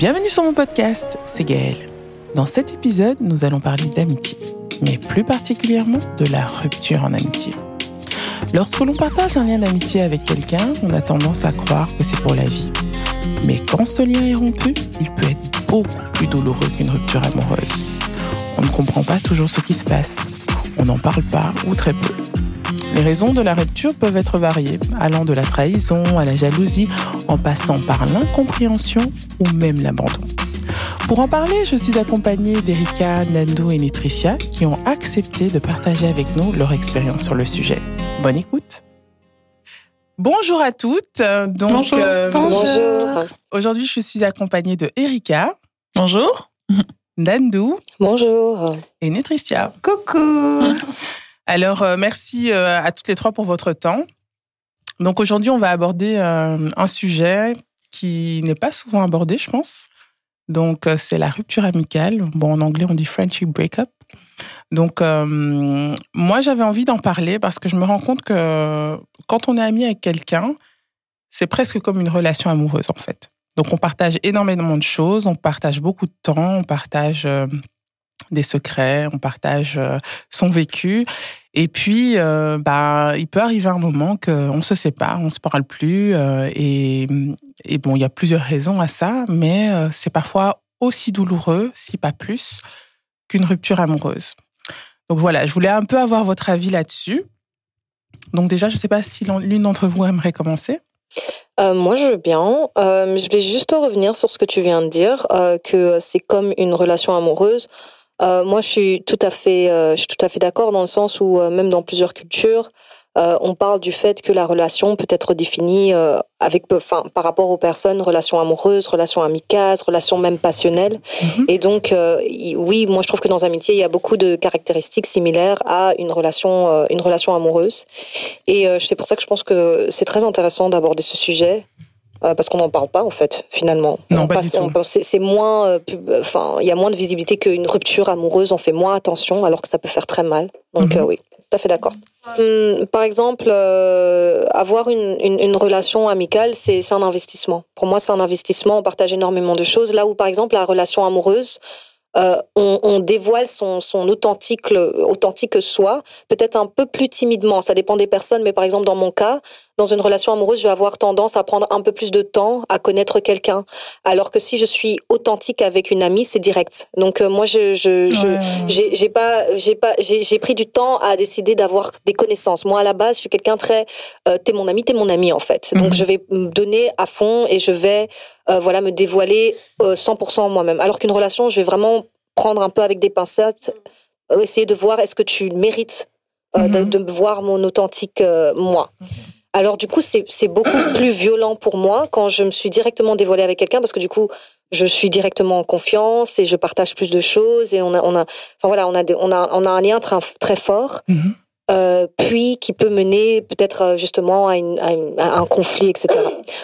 Bienvenue sur mon podcast, c'est Gaëlle. Dans cet épisode, nous allons parler d'amitié, mais plus particulièrement de la rupture en amitié. Lorsque l'on partage un lien d'amitié avec quelqu'un, on a tendance à croire que c'est pour la vie. Mais quand ce lien est rompu, il peut être beaucoup plus douloureux qu'une rupture amoureuse. On ne comprend pas toujours ce qui se passe. On n'en parle pas ou très peu. Les raisons de la rupture peuvent être variées, allant de la trahison à la jalousie, en passant par l'incompréhension ou même l'abandon. Pour en parler, je suis accompagnée d'Erika, Nando et Nitricia qui ont accepté de partager avec nous leur expérience sur le sujet. Bonne écoute. Bonjour à toutes. Donc, Bonjour. euh, Bonjour. Aujourd'hui, je suis accompagnée de Erika, Bonjour. Nandou Bonjour. et Nitricia. Coucou. Alors, euh, merci euh, à toutes les trois pour votre temps. Donc aujourd'hui, on va aborder euh, un sujet qui n'est pas souvent abordé, je pense. Donc, c'est la rupture amicale. Bon, en anglais, on dit friendship breakup. Donc, moi, j'avais envie d'en parler parce que je me rends compte que quand on est ami avec quelqu'un, c'est presque comme une relation amoureuse, en fait. Donc, on partage énormément de choses, on partage beaucoup de temps, on partage des secrets, on partage son vécu. Et puis, euh, bah, il peut arriver un moment qu'on se sépare, on se parle plus. euh, et, et bon, il y a plusieurs raisons à ça, mais euh, c'est parfois aussi douloureux, si pas plus, qu'une rupture amoureuse. Donc voilà, je voulais un peu avoir votre avis là-dessus. Donc déjà, je ne sais pas si l'un- l'une d'entre vous aimerait commencer. Moi, je veux bien. Je vais juste revenir sur ce que tu viens de dire, que c'est comme une relation amoureuse. Euh, moi, je suis tout à fait, euh, je suis tout à fait d'accord dans le sens où euh, même dans plusieurs cultures, euh, on parle du fait que la relation peut être définie euh, avec, enfin, par rapport aux personnes, relation amoureuse, relation amicale, relation même passionnelle. Mhm. Et donc, euh, oui, moi, je trouve que dans amitié, il y a beaucoup de caractéristiques similaires à une relation, euh, une relation amoureuse. Et euh, c'est pour ça que je pense que c'est très intéressant d'aborder ce sujet. Euh, parce qu'on n'en parle pas en fait finalement. Non, On pas passe- du tout. c'est moins, euh, pub- enfin, il y a moins de visibilité qu'une rupture amoureuse. On fait moins attention, alors que ça peut faire très mal. Donc Mhm. euh, oui, tout à fait d'accord. Hum, par exemple, euh, avoir une, une, une relation amicale, c'est un investissement. Pour moi, c'est un investissement. On partage énormément de choses. Là où, par exemple, la relation amoureuse, euh, on, on dévoile son, son authentique, authentique soi, peut-être un peu plus timidement. Ça dépend des personnes, mais par exemple, dans mon cas, dans une relation amoureuse, je vais avoir tendance à prendre un peu plus de temps à connaître quelqu'un. Alors que si je suis authentique avec une amie, c'est direct. Donc, euh, moi, je, je, je, j'ai j'ai pas j'ai pas j'ai pris du temps à décider d'avoir des connaissances moi à la base je suis quelqu'un très euh, t'es mon ami t'es mon ami en fait donc Mhm. je vais me donner à fond et je vais euh, voilà me dévoiler euh, 100% moi-même alors qu'une relation je vais vraiment prendre un peu avec des pincettes euh, essayer de voir est-ce que tu mérites euh, de, Mhm. de voir mon authentique euh, moi alors du coup c'est beaucoup plus violent pour moi quand je me suis directement dévoilée avec quelqu'un parce que du coup je suis directement en confiance et je partage plus de choses et on a on a enfin voilà on a des- on a on a un lien très très fort Mhm. euh, puis qui peut mener peut-être euh, justement à, une- à une- à un conflit etc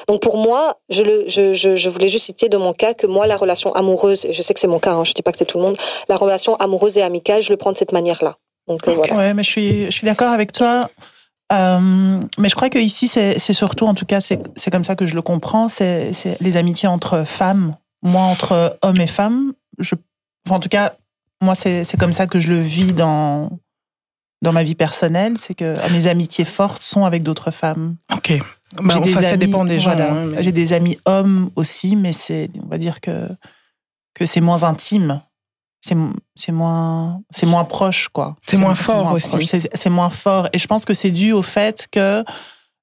donc pour moi je le je, je, je voulais juste citer de mon cas que moi la relation amoureuse et je sais que c'est mon cas hein, je dis pas que c'est tout le monde la relation amoureuse et amicale je le prends de cette manière là donc euh, voilà Ouais, mais je suis, je suis d'accord avec toi. Euh, mais je crois que ici, c'est surtout, en tout cas, c'est comme ça que je le comprends, c'est les amitiés entre femmes. Moi, entre hommes et femmes, je, enfin, en tout cas, moi, c'est comme ça que je le vis dans dans ma vie personnelle, c'est que mes amitiés fortes sont avec d'autres femmes. Ok. Bah, des enfin, ça dépend des gens. voilà. hein, mais- J'ai des amis hommes aussi, mais c'est, on va dire que que c'est moins intime. C'est c'est moins c'est moins proche quoi. C'est moins fort aussi. C'est c'est moins fort et je pense que c'est dû au fait que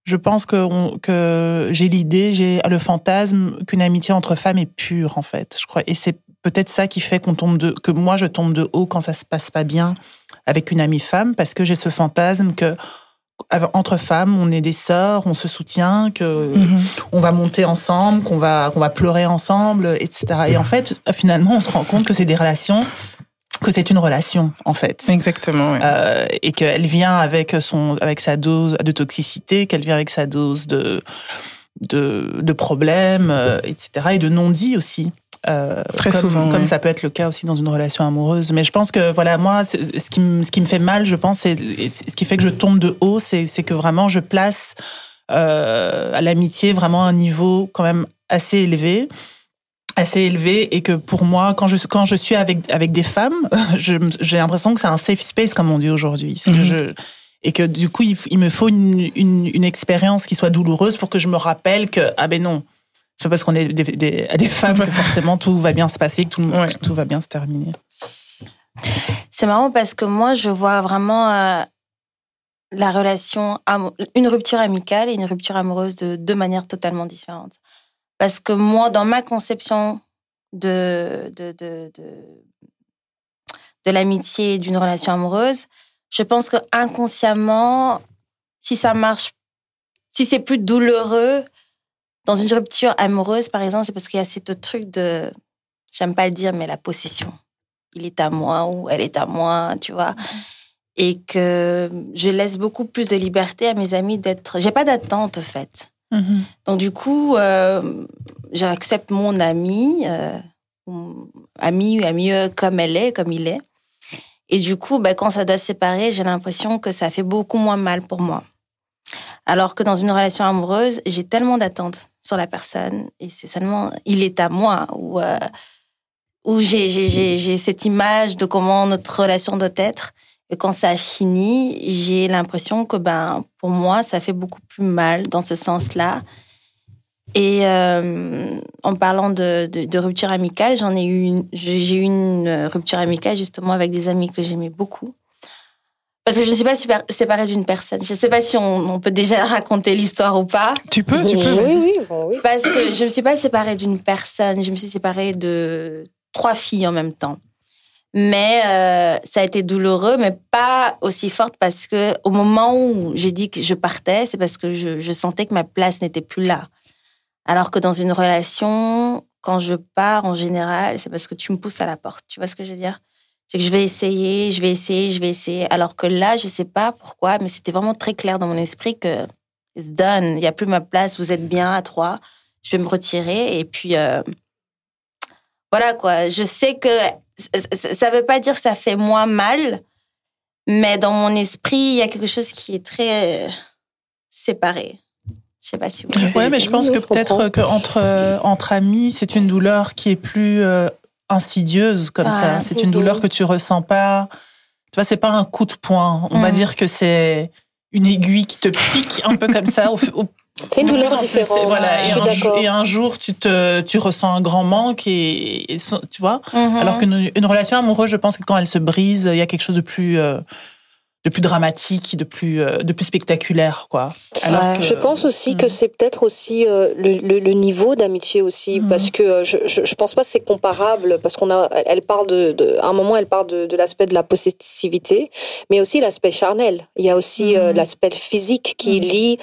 je pense que on- que j'ai l'idée, j'ai le fantasme qu'une amitié entre femmes est pure en fait. Je crois et c'est peut-être ça qui fait qu'on tombe de que moi je tombe de haut quand ça se passe pas bien avec une amie femme parce que j'ai ce fantasme que entre femmes, on est des sœurs, on se soutient, que Mhm. on va monter ensemble, qu'on va qu'on va pleurer ensemble, etc. Et en fait, finalement, on se rend compte que c'est des relations, que c'est une relation en fait, Exactement. ouais. Euh, et qu'elle vient avec son avec sa dose de toxicité, qu'elle vient avec sa dose de de, de problèmes, euh, etc. Et de non-dits aussi. Euh, Très comme, souvent, comme ça peut être le cas aussi dans une relation amoureuse. Mais je pense que voilà, moi, ce qui me ce qui me fait mal, je pense, et ce qui fait que je tombe de haut, c'est que vraiment je place euh, à l'amitié vraiment un niveau quand même assez élevé. assez élevé et que pour moi, quand je quand je suis avec avec des femmes, j'ai l'impression que c'est un safe space comme on dit aujourd'hui. Mhm. je et que du coup, il, me faut une, une, une, expérience qui soit douloureuse pour que je me rappelle que ah ben non, c'est pas parce qu'on est des, des, des, femmes que forcément tout va bien se passer, que tout, tout va bien se terminer. C'est marrant parce que moi, je vois vraiment euh, la relation, une rupture amicale et une rupture amoureuse de deux manières totalement différentes. Parce que moi, dans ma conception de, de, de, de, l'amitié et d'une relation amoureuse, je pense que inconsciemment, si ça marche, si c'est plus douloureux dans une rupture amoureuse, par exemple, c'est parce qu'il y a ce truc de, j'aime pas le dire, mais la possession. Il est à moi ou elle est à moi, tu vois. Et que je laisse beaucoup plus de liberté à mes amis d'être. J'ai pas d'attente, en fait. Mm-hmm. Donc du coup, euh, j'accepte mon ami, euh, ami, ami comme elle est, comme il est. Et du coup, ben, quand ça doit se séparer, j'ai l'impression que ça fait beaucoup moins mal pour moi. Alors que dans une relation amoureuse, j'ai tellement d'attentes sur la personne et c'est seulement il est à moi ou euh, où j'ai j'ai cette image de comment notre relation doit être et quand ça a fini, j'ai l'impression que ben pour moi ça fait beaucoup plus mal dans ce sens-là. Et euh, en parlant de, de, rupture amicale, j'en ai eu j'ai eu une rupture amicale justement avec des amis que j'aimais beaucoup. Parce que je ne suis pas super, séparée d'une personne. Je ne sais pas si on, peut déjà raconter l'histoire ou pas. Tu peux, tu peux. Oui, oui, oui. Parce que je ne me suis pas séparée d'une personne. Je me suis séparée de trois filles en même temps. Mais euh, ça a été douloureux, mais pas aussi forte parce que au moment où j'ai dit que je partais, c'est parce que je, je sentais que ma place n'était plus là. Alors que dans une relation, quand je pars en général, c'est parce que tu me pousses à la porte. Tu vois ce que je veux dire? C'est que je vais essayer, je vais essayer, je vais essayer. Alors que là, je sais pas pourquoi, mais c'était vraiment très clair dans mon esprit que it's done. Il y a plus ma place. Vous êtes bien à trois. Je vais me retirer et puis euh, voilà quoi. Je sais que ça veut pas dire que ça fait moins mal, mais dans mon esprit, il y a quelque chose qui est très euh, séparé. Je sais pas si vous. Ouais, mais je pense que peut-être qu'entre euh, entre amis, c'est une douleur qui est plus euh, insidieuse comme ça. C'est une douleur que tu ressens pas. Tu vois, c'est pas un coup de poing. On va mm. dire que c'est une aiguille qui te pique un peu comme ça au, au c'est une douleur différente. Voilà, je suis d'accord. Et un jour, tu te, tu ressens un grand manque et, tu vois. Mhm. Alors qu'une une relation amoureuse, je pense que quand elle se brise, il y a quelque chose de plus, euh, de plus dramatique, de plus, euh, de plus spectaculaire, quoi. Alors je pense aussi que mhm. c'est peut-être aussi euh, le, le, niveau d'amitié aussi, mhm. parce que je, je, pense pas que c'est comparable, parce qu'on a, elle parle de, de, à un moment, elle parle de, de l'aspect de la possessivité, mais aussi l'aspect charnel. Il y a aussi l'aspect physique qui lie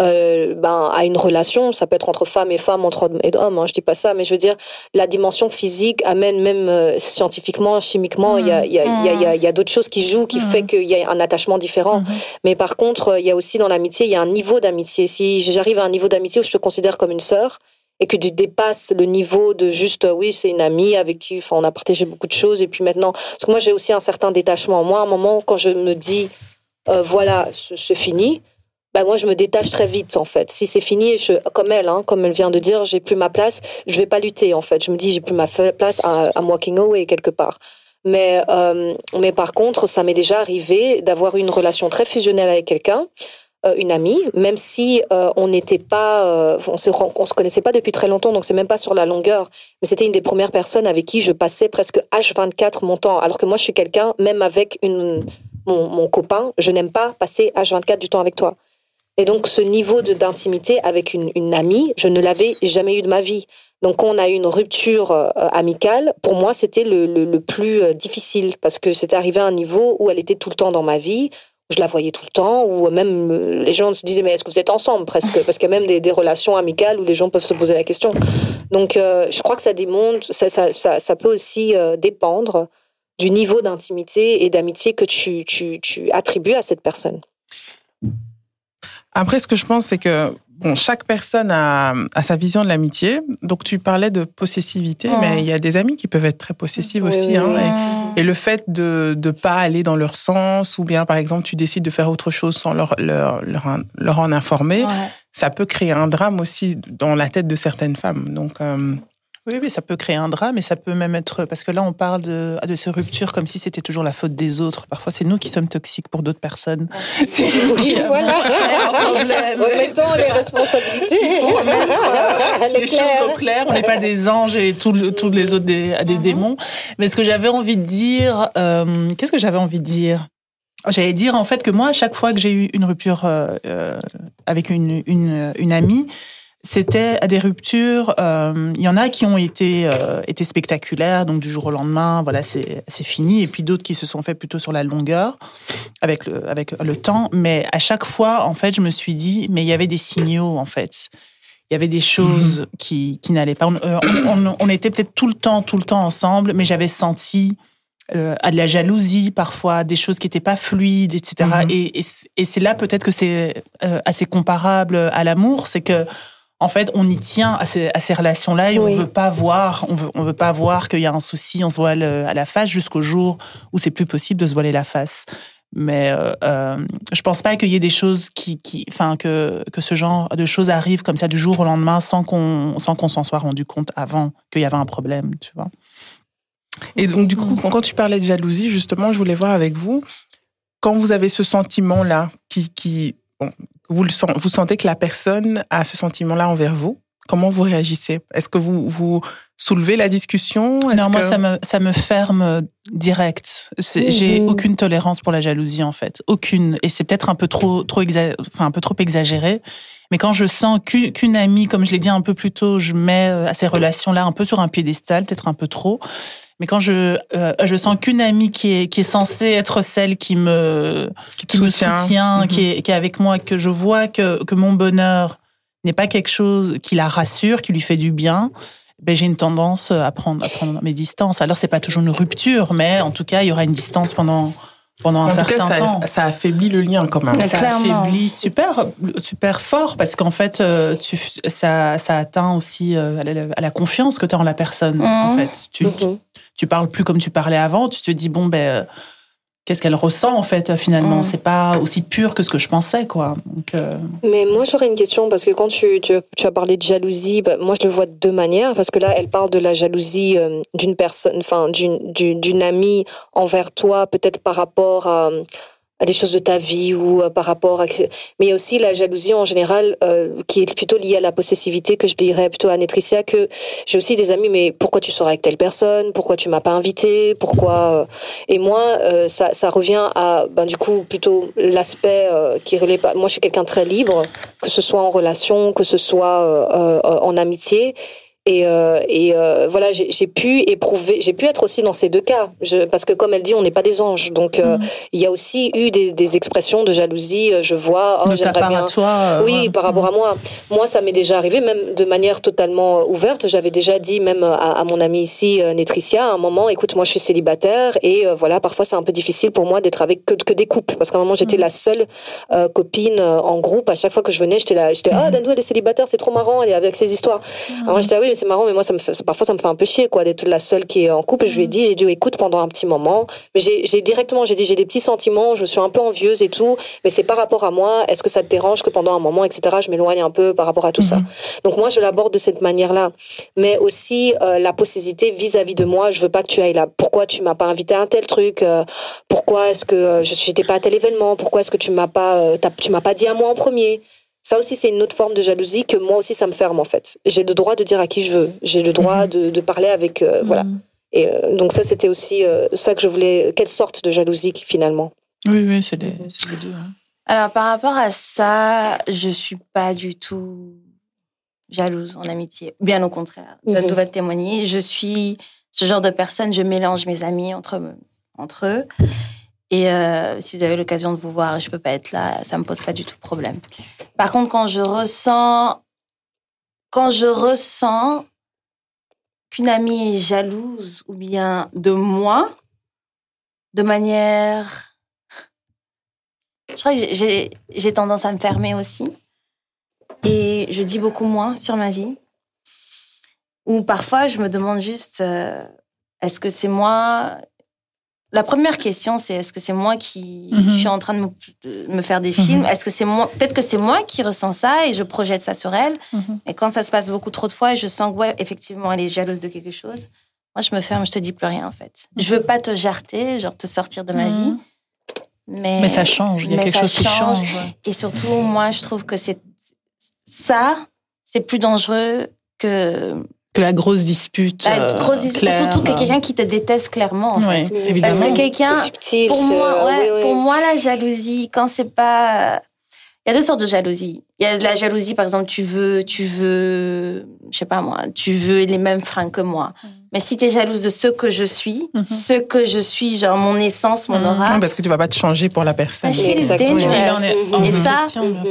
euh, ben, à une relation, ça peut être entre femmes et femmes, entre hommes et hommes, hein, je dis pas ça, mais je veux dire, la dimension physique amène même euh, scientifiquement, chimiquement, il y a, y a, y a, y a d'autres choses qui jouent, qui fait qu'il y a un attachement différent. Mais par contre, il y a aussi dans l'amitié, il y a un niveau d'amitié. Si j'arrive à un niveau d'amitié où je te considère comme une sœur, et que tu dépasses le niveau de juste oui c'est une amie avec qui enfin, on a partagé beaucoup de choses et puis maintenant parce que moi j'ai aussi un certain détachement. Moi à un moment quand je me dis euh, voilà c'est fini bah moi je me détache très vite en fait. Si c'est fini, comme elle, hein, comme elle vient de dire, j'ai plus ma place, je vais pas lutter en fait. Je me dis j'ai plus ma place, I'm walking away quelque part. Mais euh, mais par contre, ça m'est déjà arrivé d'avoir une relation très fusionnelle avec quelqu'un, euh, une amie, même si euh, on n'était pas, on se se connaissait pas depuis très longtemps, donc c'est même pas sur la longueur. Mais c'était une des premières personnes avec qui je passais presque H24 mon temps, alors que moi je suis quelqu'un, même avec une mon copain, je n'aime pas passer H24 du temps avec toi. Et donc, ce niveau d'intimité avec une, une, amie, je ne l'avais jamais eu de ma vie. Donc, on a eu une rupture euh, amicale, pour moi, c'était le, le, plus euh, difficile parce que c'était arrivé à un niveau où elle était tout le temps dans ma vie, je la voyais tout le temps, ou même euh, les gens se disaient, mais est-ce que vous êtes ensemble presque? Parce qu'il y a même des, des, relations amicales où les gens peuvent se poser la question. Donc, je crois que ça démontre, ça, ça, ça, ça peut aussi dépendre du niveau d'intimité et d'amitié que tu, tu, tu attribues à cette personne. Après, ce que je pense, c'est que bon, chaque personne a, a sa vision de l'amitié. Donc, tu parlais de possessivité, mais il y a des amis qui peuvent être très possessifs aussi. Hein, et, le fait de ne pas aller dans leur sens, ou bien, par exemple, tu décides de faire autre chose sans leur, leur, leur, en informer, ça peut créer un drame aussi dans la tête de certaines femmes. Donc, euh, Oui, oui, ça peut créer un drame et ça peut même être parce que là on parle de, de ces ruptures comme si c'était toujours la faute des autres. Parfois c'est nous qui sommes toxiques pour d'autres personnes. C'est oui, voilà. Remettons les responsabilités. Il faut remettre les choses au clair. On n'est pas des anges et tous les autres des, des mhm. démons. Mais ce que j'avais envie de dire, euh, qu'est-ce que j'avais envie de dire? J'allais dire en fait que moi, à chaque fois que j'ai eu une rupture euh, euh avec une, une, une amie, c'était à des ruptures. Euh, il y en a qui ont été euh, été spectaculaires, donc du jour au lendemain, voilà, c'est c'est fini. Et puis d'autres qui se sont fait plutôt sur la longueur, avec le avec le temps. Mais à chaque fois, en fait, je me suis dit, mais il y avait des signaux, en fait. Il y avait des choses mhm. qui qui n'allaient pas. Euh, on, on, on, était peut-être tout le temps, tout le temps ensemble, mais j'avais senti euh, à de la jalousie parfois, des choses qui n'étaient pas fluides, etc. Mhm. Et, et, et c'est là peut-être que c'est euh, assez comparable à l'amour, c'est que en fait, on y tient à ces, à ces relations-là et on veut pas voir, on veut, on veut pas voir qu'il y a un souci, on se voile euh, à la face jusqu'au jour où c'est plus possible de se voiler la face. Mais euh, euh, je pense pas qu'il y ait des choses qui, qui, enfin que que ce genre de choses arrivent comme ça du jour au lendemain sans qu'on sans qu'on s'en soit rendu compte avant qu'il y avait un problème, tu vois. Et donc du coup, quand tu parlais de jalousie, justement, je voulais voir avec vous quand vous avez ce sentiment-là qui qui bon, vous, le, vous sentez que la personne a ce sentiment-là envers vous? Comment vous réagissez? Est-ce que vous, vous soulevez la discussion? Non, moi, ça me, ça me ferme direct. J'ai aucune tolérance pour la jalousie, en fait. Aucune. Et c'est peut-être un peu trop, trop enfin, un peu trop exagéré. Mais quand je sens qu'une amie, comme je l'ai dit un peu plus tôt, je mets euh, à ces relations-là un peu sur un piédestal, peut-être un peu trop. Mais quand je euh, je sens qu'une amie qui est qui est censée être celle qui me qui, me soutient, qui, est, qui est avec moi, que je vois que que mon bonheur n'est pas quelque chose qui la rassure, qui lui fait du bien, ben j'ai une tendance à prendre à prendre mes distances. Alors c'est pas toujours une rupture, mais en tout cas il y aura une distance pendant pendant un certain temps. Ça affaiblit le lien quand même. Ça affaiblit super, super fort parce qu'en fait, euh, tu, ça, ça atteint aussi euh, à la, confiance que tu as en la personne. En mmh. fait, tu, mmh. tu, parles plus comme tu parlais avant. Tu te dis bon ben euh, qu'est-ce qu'elle ressent en fait finalement? Mm. c'est pas aussi pur que ce que je pensais quoi euh, mais moi j'aurais une question parce que quand tu, tu, as parlé de jalousie bah, moi je le vois de deux manières parce que là elle parle de la jalousie euh, d'une personne enfin d'une d'une amie envers toi peut-être par rapport à à des choses de ta vie ou euh, par rapport à mais il y a aussi la jalousie en général euh, qui est plutôt liée à la possessivité que je dirais plutôt à Netricia que j'ai aussi des amis mais pourquoi tu sors avec telle personne? Pourquoi tu m'as pas invité? Pourquoi euh, et moi ça, ça revient à ben du coup plutôt l'aspect qui relève moi je suis quelqu'un très libre que ce soit en relation que ce soit en amitié et, euh, et euh, voilà, j'ai pu éprouver, j'ai pu être aussi dans ces deux cas, je, parce que comme elle dit, on n'est pas des anges. Donc euh, mm. il y a aussi eu des, des, expressions de jalousie. Je vois, oh, j'aimerais bien. toi, oui, par rapport à moi. Moi, ça m'est déjà arrivé, même de manière totalement ouverte. J'avais déjà dit, même à, à, mon amie ici, Netricia, à un moment, écoute, moi, je suis célibataire et voilà, parfois c'est un peu difficile pour moi d'être avec que, que, des couples, parce qu'à un moment, j'étais mm. la seule copine en groupe. À chaque fois que je venais, j'étais là, j'étais, ah, oh, elle est célibataire, c'est trop marrant, elle est avec ses histoires. Mm. Alors j'étais là, oui, c'est marrant, mais moi, ça me fait, parfois, ça me fait un peu chier, quoi, d'être la seule qui est en couple. Je lui ai mm. dit, j'ai dit, écoute, pendant un petit moment. Mais j'ai directement, j'ai dit, j'ai des petits sentiments, je suis un peu envieuse et tout, mais c'est par rapport à moi. Est-ce que ça te dérange que pendant un moment, etc., je m'éloigne un peu par rapport à tout ça? Mm-hmm. Donc, moi, je l'aborde de cette manière-là. Mais aussi, euh, la possessivité vis-à-vis de moi. Je veux pas que tu ailles là. Pourquoi tu m'as pas invité à un tel truc? Euh, pourquoi est-ce que euh, je n'étais pas à tel événement? Pourquoi est-ce que tu m'as pas, tu m'as pas dit à moi en premier? Ça aussi, c'est une autre forme de jalousie que moi aussi, ça me ferme en fait. J'ai le droit de dire à qui je veux. J'ai le droit mhm. de, de, parler avec. Euh, voilà. Mhm. Et euh, donc, ça, c'était aussi euh, ça que je voulais. Quelle sorte de jalousie finalement Oui, oui, c'est les, deux. Hein. Alors, par rapport à ça, je suis pas du tout jalouse en amitié. Bien au contraire. Je mhm. dois témoigner. Je suis ce genre de personne, je mélange mes amis entre, entre eux. Et euh, si vous avez l'occasion de vous voir, je peux pas être là, ça me pose pas du tout problème. Par contre, quand je ressens, quand je ressens qu'une amie est jalouse ou bien de moi, de manière, je crois que j'ai, j'ai tendance à me fermer aussi. Et je dis beaucoup moins sur ma vie. Ou parfois, je me demande juste, euh, est-ce que c'est moi la première question, c'est est-ce que c'est moi qui Mhm. suis en train de me, de me faire des films? Est-ce que c'est moi Peut-être que c'est moi qui ressens ça et je projette ça sur elle? Mhm. Et quand ça se passe beaucoup trop de fois et je sens que, ouais, effectivement, elle est jalouse de quelque chose, moi, je me ferme, je te dis plus rien, en fait. Je veux pas te jarter, genre te sortir de ma Mhm. vie. Mais, Mais ça change, il y a quelque chose qui change. change. ouais. Et surtout, moi, je trouve que c'est ça, c'est plus dangereux que Que la grosse dispute. la euh, grosse- claire, surtout que euh, quelqu'un qui te déteste clairement, en ouais, fait. évidemment. Parce que quelqu'un, C'est subtil. pour moi, ouais, oui, oui. pour moi, la jalousie, quand c'est pas, il y a deux sortes de jalousie. Il y a de la jalousie, par exemple, tu veux, tu veux, je sais pas moi, tu veux les mêmes freins que moi. Mais si tu es jalouse de ce que je suis, Mhm. ce que je suis, genre mon essence, mon Mhm. aura, Non, parce que tu vas pas te changer pour la personne. Ah, is Exactement. En est Et ça.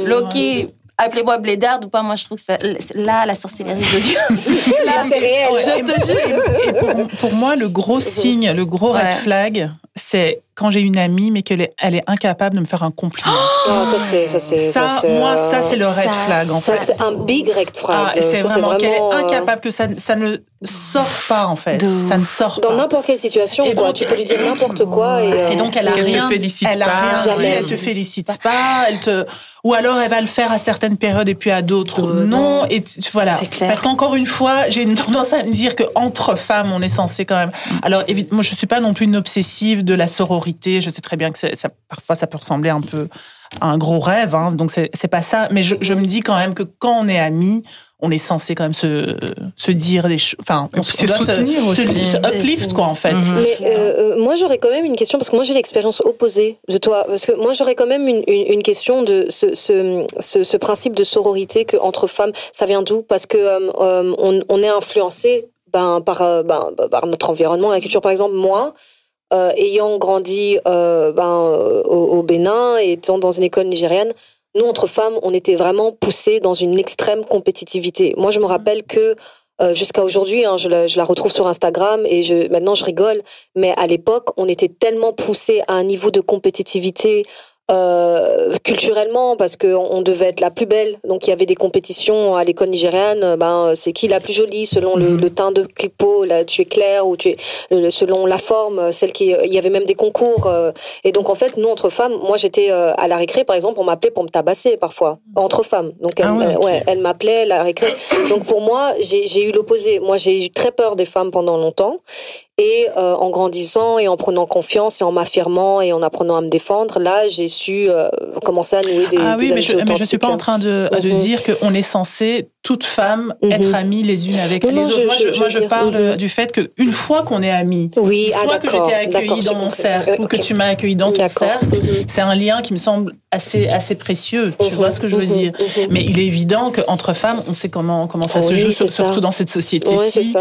Loki, appelez-moi blédarde ou pas, moi je trouve que ça, là, la sorcellerie de Dieu. Là, c'est réel. Je te jure. et- pour, pour moi, le gros signe, le gros red flag, c'est quand j'ai une amie, mais qu'elle est, elle est incapable de me faire un compliment. Non, ça, c'est, ça, c'est, ça, c'est, moi, euh, ça, c'est le red ça- flag, en ça, fait. c'est un big red flag. Ah, c'est Ça, vraiment qu'elle est euh, incapable, que ça, ça ne sort pas, en fait. De Ça ne sort Dans pas. n'importe quelle situation, Et quoi. donc- tu peux lui dire n'importe quoi et, euh, Et donc, elle a Qu'elle te rien, félicite elle a pas. rien Jamais. elle te félicite pas, elle te, ou alors elle va le faire à certaines périodes et puis à d'autres non. Et tu- voilà. C'est clair. Parce qu'encore une fois, j'ai une tendance à me dire que entre femmes, on est censé quand même. Alors, évidemment, moi, je suis pas non plus une obsessive de la sororité. Je sais très bien que ça, parfois, ça peut ressembler un peu à un gros rêve. Hein, donc, c'est pas ça. Mais je, je me dis quand même que quand on est amis, on est censé quand même se, se dire des choses. Enfin, on, on se doit soutenir se, aussi. se uplift, quoi, en fait. Mhm. Mais euh, euh, moi, j'aurais quand même une question, parce que moi, j'ai l'expérience opposée de toi. Parce que moi, j'aurais quand même une, une, une question de ce, ce, ce, ce principe de sororité que entre femmes, ça vient d'où? Parce que euh, euh, on, on est influencé ben, par, euh, ben, par notre environnement, la culture. Par exemple, moi, euh, ayant grandi euh, ben, euh, au, au Bénin et étant dans une école nigérienne, nous, entre femmes, on était vraiment poussées dans une extrême compétitivité. Moi, je me rappelle que euh, jusqu'à aujourd'hui, hein, je, la, je la retrouve sur Instagram et je, maintenant je rigole, mais à l'époque, on était tellement poussés à un niveau de compétitivité euh, culturellement parce que on devait être la plus belle. Donc il y avait des compétitions à l'école nigériane. euh, Ben c'est qui la plus jolie selon le, Mhm. le teint de clipo. Là, tu es claire ou tu es selon la forme. Celle qui il y avait même des concours. euh, et donc en fait nous entre femmes, moi j'étais euh, à la récré par exemple, on m'appelait pour me tabasser parfois entre femmes. Donc elle, Ah ouais, euh, elle m'appelait la récré. Donc pour moi j'ai eu l'opposé. Moi j'ai eu très peur des femmes pendant longtemps. Et euh, en grandissant et en prenant confiance et en m'affirmant et en apprenant à me défendre, là, j'ai su euh, commencer à nouer des, ah des oui, mais je, mais je suis pas en train de, de Mhm. dire qu'on est censé, toutes femmes, Mhm. être amies les unes avec Non, les non, autres. je- moi, je- je, je moi, veux je dire, parle mhm. du fait qu'une fois qu'on est amis, Oui, une ah fois que j'étais accueillie d'accord, dans mon compris. cercle Euh, ou que tu m'as accueillie dans ton cercle, c'est un lien qui me semble assez, assez précieux. Tu vois ce que je veux dire. Mais il est évident qu'entre femmes, on sait comment, comment ça se Oui, joue, surtout ça. dans cette société-ci. Ça.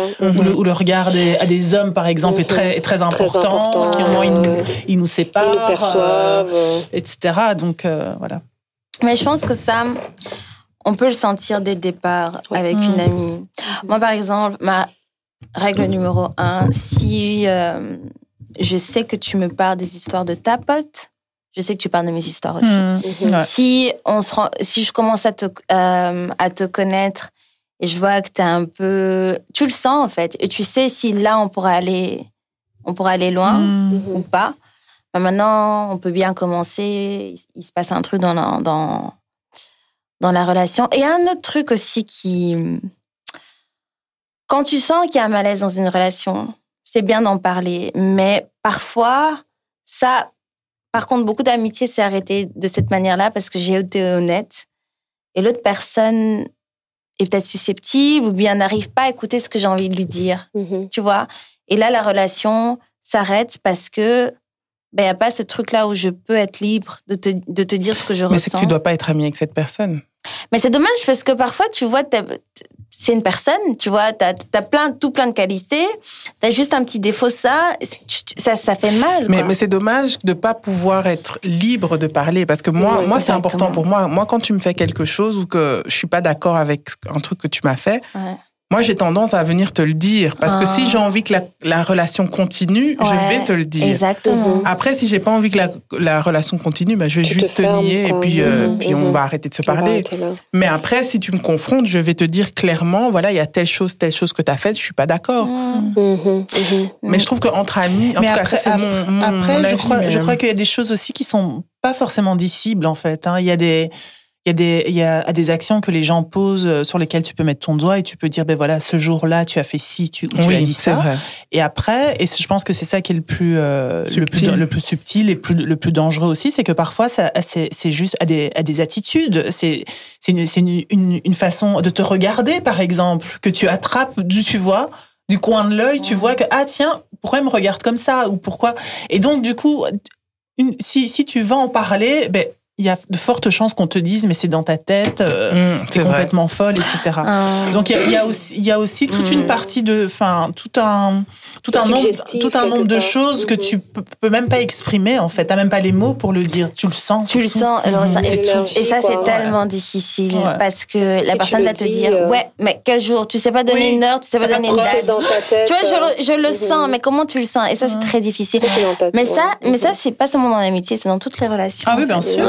où, le, regard à des hommes, par exemple, est Mhm. très, est très important, important, qui moment, ils nous, ils nous séparent, Ils nous perçoivent. euh, etc. Donc, euh, voilà. Mais je pense que ça, on peut le sentir dès le départ avec Mm. une amie. Moi, par exemple, ma règle numéro un, si euh, je sais que tu me parles des histoires de ta pote, je sais que tu parles de mes histoires aussi. Mhm. Mhm. Ouais. Si on se rend, si je commence à te euh, à te connaître et je vois que t'es un peu, tu le sens en fait, et tu sais si là on pourrait aller, on pourrait aller loin Mhm. ou pas. Ben maintenant, on peut bien commencer. Il, se passe un truc dans la, dans dans la relation. Et un autre truc aussi qui, quand tu sens qu'il y a un malaise dans une relation, c'est bien d'en parler. Mais parfois, ça, par contre, beaucoup d'amitié s'est arrêté de cette manière-là parce que j'ai été honnête. Et l'autre personne est peut-être susceptible ou bien n'arrive pas à écouter ce que j'ai envie de lui dire Mhm. tu vois? Et là, la relation s'arrête parce que ben, il n'y a pas ce truc-là où je peux être libre de te, de te dire ce que je Mais c'est que ressens. tu dois pas être ami avec cette personne. Mais c'est dommage parce que parfois, tu vois, c'est une personne, tu vois, tu as, plein, tout plein de qualités, tu as juste un petit défaut, ça, ça, ça fait mal. Mais, mais c'est dommage de pas pouvoir être libre de parler parce que moi, Oui, moi c'est important pour moi. Moi, quand tu me fais quelque chose ou que je suis pas d'accord avec un truc que tu m'as fait, Ouais. Moi, j'ai tendance à venir te le dire. Parce que si Ah. j'ai envie que la, la relation continue, je vais te le dire. Exactement. Après, si j'ai pas envie que la, la relation continue, bah, je vais Tu juste te, fermes, nier et puis, euh, Mhm, puis on mhm. va arrêter de se On parler. Mais après, si tu me confrontes, je vais te dire clairement, voilà, il y a telle chose, telle chose que tu as faite, je suis pas d'accord. Mhm, mhm. Mais je trouve qu'entre amis, en Mais tout après- cas, ça, c'est mon, mon, Après, mon je avis, crois, mais, je euh, crois qu'il y a des choses aussi qui sont pas forcément dissibles en fait. hein. Il y a des il y a des il y a des actions que les gens posent euh, sur lesquelles tu peux mettre ton doigt et tu peux dire ben voilà ce jour-là tu as fait ci tu ou tu oui, as dit ça. vrai. et après et je pense que c'est ça qui est le plus euh, le plus le plus subtil et plus le plus dangereux aussi c'est que parfois ça c'est c'est juste à des à des attitudes. C'est c'est une, c'est une, une une façon de te regarder par exemple que tu attrapes du tu vois du coin de l'œil tu vois que ah tiens pourquoi il me regarde comme ça ou pourquoi? Et donc du coup une, si si tu vas en parler ben il y a de fortes chances qu'on te dise mais c'est dans ta tête euh, Mm, t'es complètement folle etc Ah. donc il y a, il y a aussi il y a aussi toute une Mm. partie de enfin tout un tout un nombre tout un nombre de part. choses que Mhm. tu peux, peux même pas exprimer en fait. T'as même pas les mots pour le dire. Tu le sens Tu le sens, alors ça-. C'est et, ça c'est tellement difficile Ouais. parce que Parce la personne va te dis, dire euh, ouais mais quel jour? Tu sais pas donner Oui. une heure? Tu sais pas donner une C'est date dans ta tête. tu vois je, euh, le- je le sens mais comment tu le sens? Et ça c'est très difficile. Ça, c'est dans ta mais ça mais ça c'est pas seulement dans l'amitié c'est dans toutes les relations. Ah oui bien sûr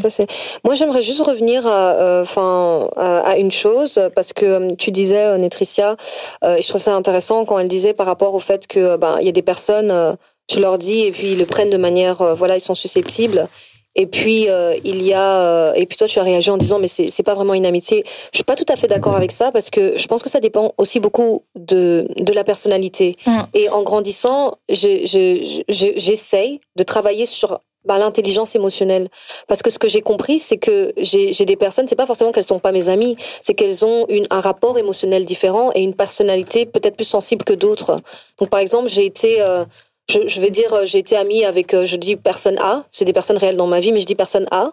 Ça, c'est- Moi, j'aimerais juste revenir à, euh, enfin, à, à une chose, parce que euh, tu disais, euh, Nétricia, et je trouve ça intéressant quand elle disait par rapport au fait que ben, il y a des personnes, tu leur dis, et puis ils le prennent de manière, voilà, ils sont susceptibles. Et puis euh, il y a euh, et puis toi tu as réagi en disant mais c'est c'est pas vraiment une amitié. Je suis pas tout à fait d'accord avec ça parce que je pense que ça dépend aussi beaucoup de de la personnalité. Mm. Et en grandissant, je- je- je- j'essaye de travailler sur bah, l'intelligence émotionnelle. Parce que ce que j'ai compris c'est que j'ai des personnes c'est pas forcément qu'elles sont pas mes amies c'est qu'elles ont une, un rapport émotionnel différent et une personnalité peut-être plus sensible que d'autres. Donc par exemple j'ai été euh, je, je vais dire euh, j'ai été amie avec euh, je dis personne A c'est des personnes réelles dans ma vie mais je dis personne A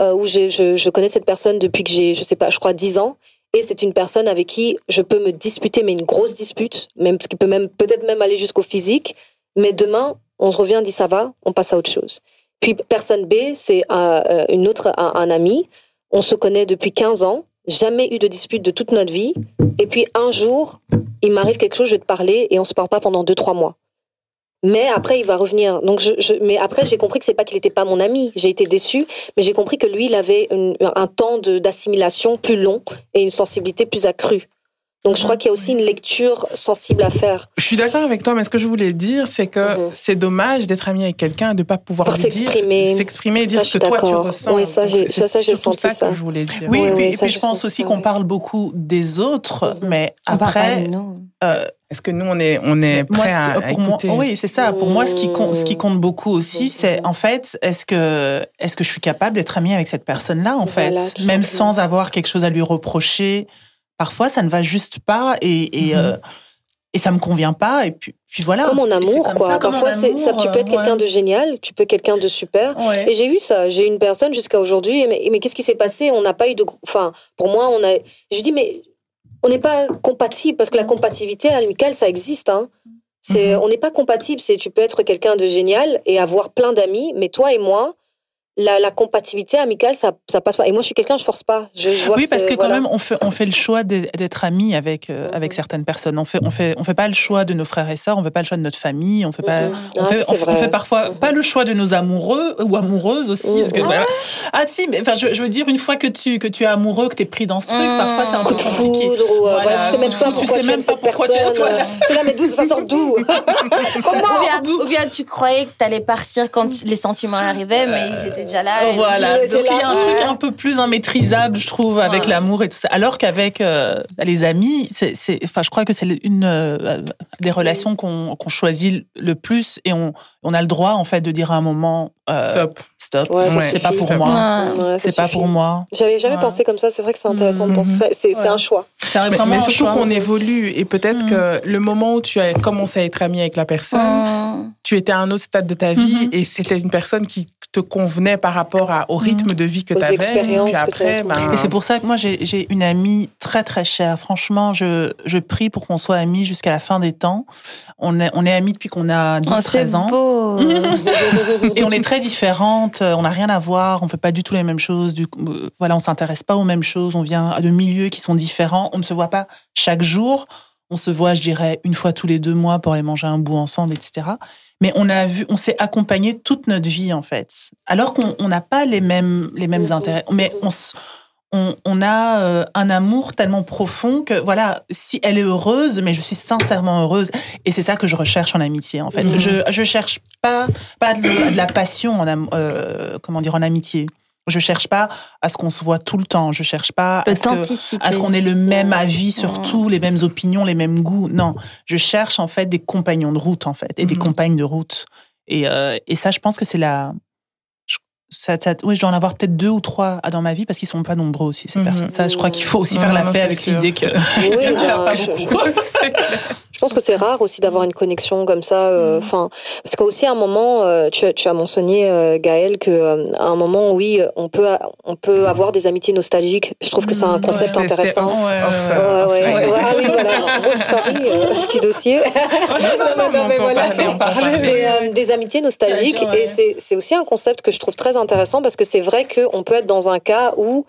euh, où je, je connais cette personne depuis que j'ai je sais pas je crois 10 ans et c'est une personne avec qui je peux me disputer mais une grosse dispute même qui peut même peut-être même aller jusqu'au physique mais demain on se revient on dit ça va on passe à autre chose puis personne B, c'est un, euh, une autre, un, ami. On se connaît depuis 15 ans, jamais eu de dispute de toute notre vie. Et puis un jour, il m'arrive quelque chose, je vais te parler et on se parle pas pendant 2-3 mois. Mais après, il va revenir. Donc, je, mais après, j'ai compris que c'est pas qu'il était pas mon ami. J'ai été déçue, mais j'ai compris que lui, il avait un temps d'assimilation plus long et une sensibilité plus accrue. Donc, je crois qu'il y a aussi une lecture sensible à faire. Je suis d'accord avec toi, mais ce que je voulais dire, c'est que Mhm. c'est dommage d'être ami avec quelqu'un et de pas pouvoir s'exprimer. s'exprimer et dire ce que toi tu ressens. Oui, ça, j'ai- c'est ça, j'ai senti ça. que je voulais dire. oui Ouais, et puis, et je pense aussi qu'on parle beaucoup des autres Mhm. mais après euh, Est-ce que nous, on est, on est moi, prêt à, pour moi, oui, c'est ça. Pour moi, ce qui compte, ce qui compte beaucoup aussi, Mhm. c'est en fait, est-ce que, est-ce que je suis capable d'être amie avec cette personne-là, en fait, Voilà, même simplement. sans avoir quelque chose à lui reprocher. Parfois, ça ne va juste pas et et, Mhm. euh, et ça me convient pas. Et puis, puis voilà. Comme en amour, comme quoi. ça, Parfois, c'est, ça, tu peux être euh, quelqu'un de génial, tu peux être quelqu'un de super. Ouais. Et j'ai eu ça. J'ai eu une personne jusqu'à aujourd'hui. Mais, mais qu'est-ce qui s'est passé? On n'a pas eu de. gros- Enfin, pour moi, on a. Je dis, mais on n'est pas compatible parce que la compatibilité amicale, ça existe. Hein. C'est, Mhm. On n'est pas compatible. C'est, tu peux être quelqu'un de génial et avoir plein d'amis, mais toi et moi, la, la compatibilité amicale, ça, ça passe pas. Et moi, je suis quelqu'un, je force pas. Je, je vois Oui, que parce que quand voilà. même, on fait, on fait le choix d'être amis avec, euh, avec Mhm. certaines personnes. On fait, on fait, on fait pas le choix de nos frères et sœurs, on fait pas le choix de notre famille, on fait pas, Mhm. on, Ah, fait, ça, on, fait, on fait parfois Mhm. pas le choix de nos amoureux ou amoureuses aussi. Parce que, Ah voilà. Ah si, mais enfin, je, je veux dire, une fois que tu, que tu es amoureux, que tu es pris dans ce truc, parfois c'est un coup peu compliqué. foudre ou euh, Voilà. voilà, tu sais même pas Tu pourquoi sais tu même pas pourquoi tu es- voilà. T'es là, mais d'où ça sort d'où? Comment? Ou bien, tu croyais que t'allais partir quand tu- les sentiments arrivaient, mais ils étaient déjà là. et- Voilà, donc il y a un truc un peu plus immaîtrisable, je trouve, avec Voilà. l'amour et tout ça. Alors qu'avec euh, les amis, c'est, c'est, enfin, je crois que c'est une euh, des relations qu'on, qu'on choisit le plus et on, on a le droit en fait de dire à un moment euh, Stop. Stop, Ouais, c'est pas pour moi, Ouais. C'est pas pour moi. J'avais jamais Ouais. pensé comme ça. C'est vrai que c'est intéressant de penser Mhm. ça. C'est un choix. C'est Mais, mais surtout qu'on évolue et peut-être Mhm. que le moment où tu as commencé à être ami avec la personne, Hum. tu étais à un autre stade de ta vie Mhm. et c'était une personne qui te convenait par rapport à, au rythme de vie que tu avais. Puis après, ben, Et c'est pour ça que moi, j'ai une amie très, très chère. Franchement, je, je prie pour qu'on soit amis jusqu'à la fin des temps. On est, on est amis depuis qu'on a 12, Oh, c'est 13 ans. beau. Et on est très différentes, euh, on n'a rien à voir, on fait pas du tout les mêmes choses, du coup, euh, voilà, on s'intéresse pas aux mêmes choses, on vient de milieux qui sont différents, on ne se voit pas chaque jour, on se voit, je dirais, une fois tous les deux mois pour aller manger un bout ensemble, etc. Mais on a vu, on s'est accompagné toute notre vie en fait, alors qu'on on n'a pas les mêmes les mêmes intérêts, mais on on, on a euh, un amour tellement profond que voilà, si elle est heureuse, mais je suis sincèrement heureuse, et c'est ça que je recherche en amitié en fait. Mhm. Je je cherche pas pas de, de la passion en am- euh, comment dire en amitié. Je cherche pas à ce qu'on se voit tout le temps. Je cherche pas à ce qu'on ait le même avis sur Mhm. tout, les mêmes opinions, les mêmes goûts. Non, je cherche en fait des compagnons de route en fait et des Mhm. compagnes de route. Et, euh, et ça, je pense que c'est la. Ça, ça- oui, je dois en avoir peut-être deux ou trois dans ma vie parce qu'ils sont pas nombreux aussi ces Mhm. personnes. Ça, je crois qu'il faut aussi Non, faire la non, paix avec l'idée que. Oui, Il y en a pas je- beaucoup. Je pense que c'est rare aussi d'avoir une connexion comme ça. euh, Enfin, parce qu'aussi à un moment, euh, tu, as- tu as mentionné euh, Gaël que euh, à un moment, oui, on peut on peut avoir des amitiés nostalgiques. Je trouve que c'est un Mm, concept Ouais, intéressant. off, Ouais, ouais, Ouais, ouais. Ah oui, voilà. Oh, sorry, euh, petit dossier. on on. Des, amitiés nostalgiques. Et c'est c'est aussi un concept que je trouve très intéressant parce que c'est vrai qu'on peut être dans un cas où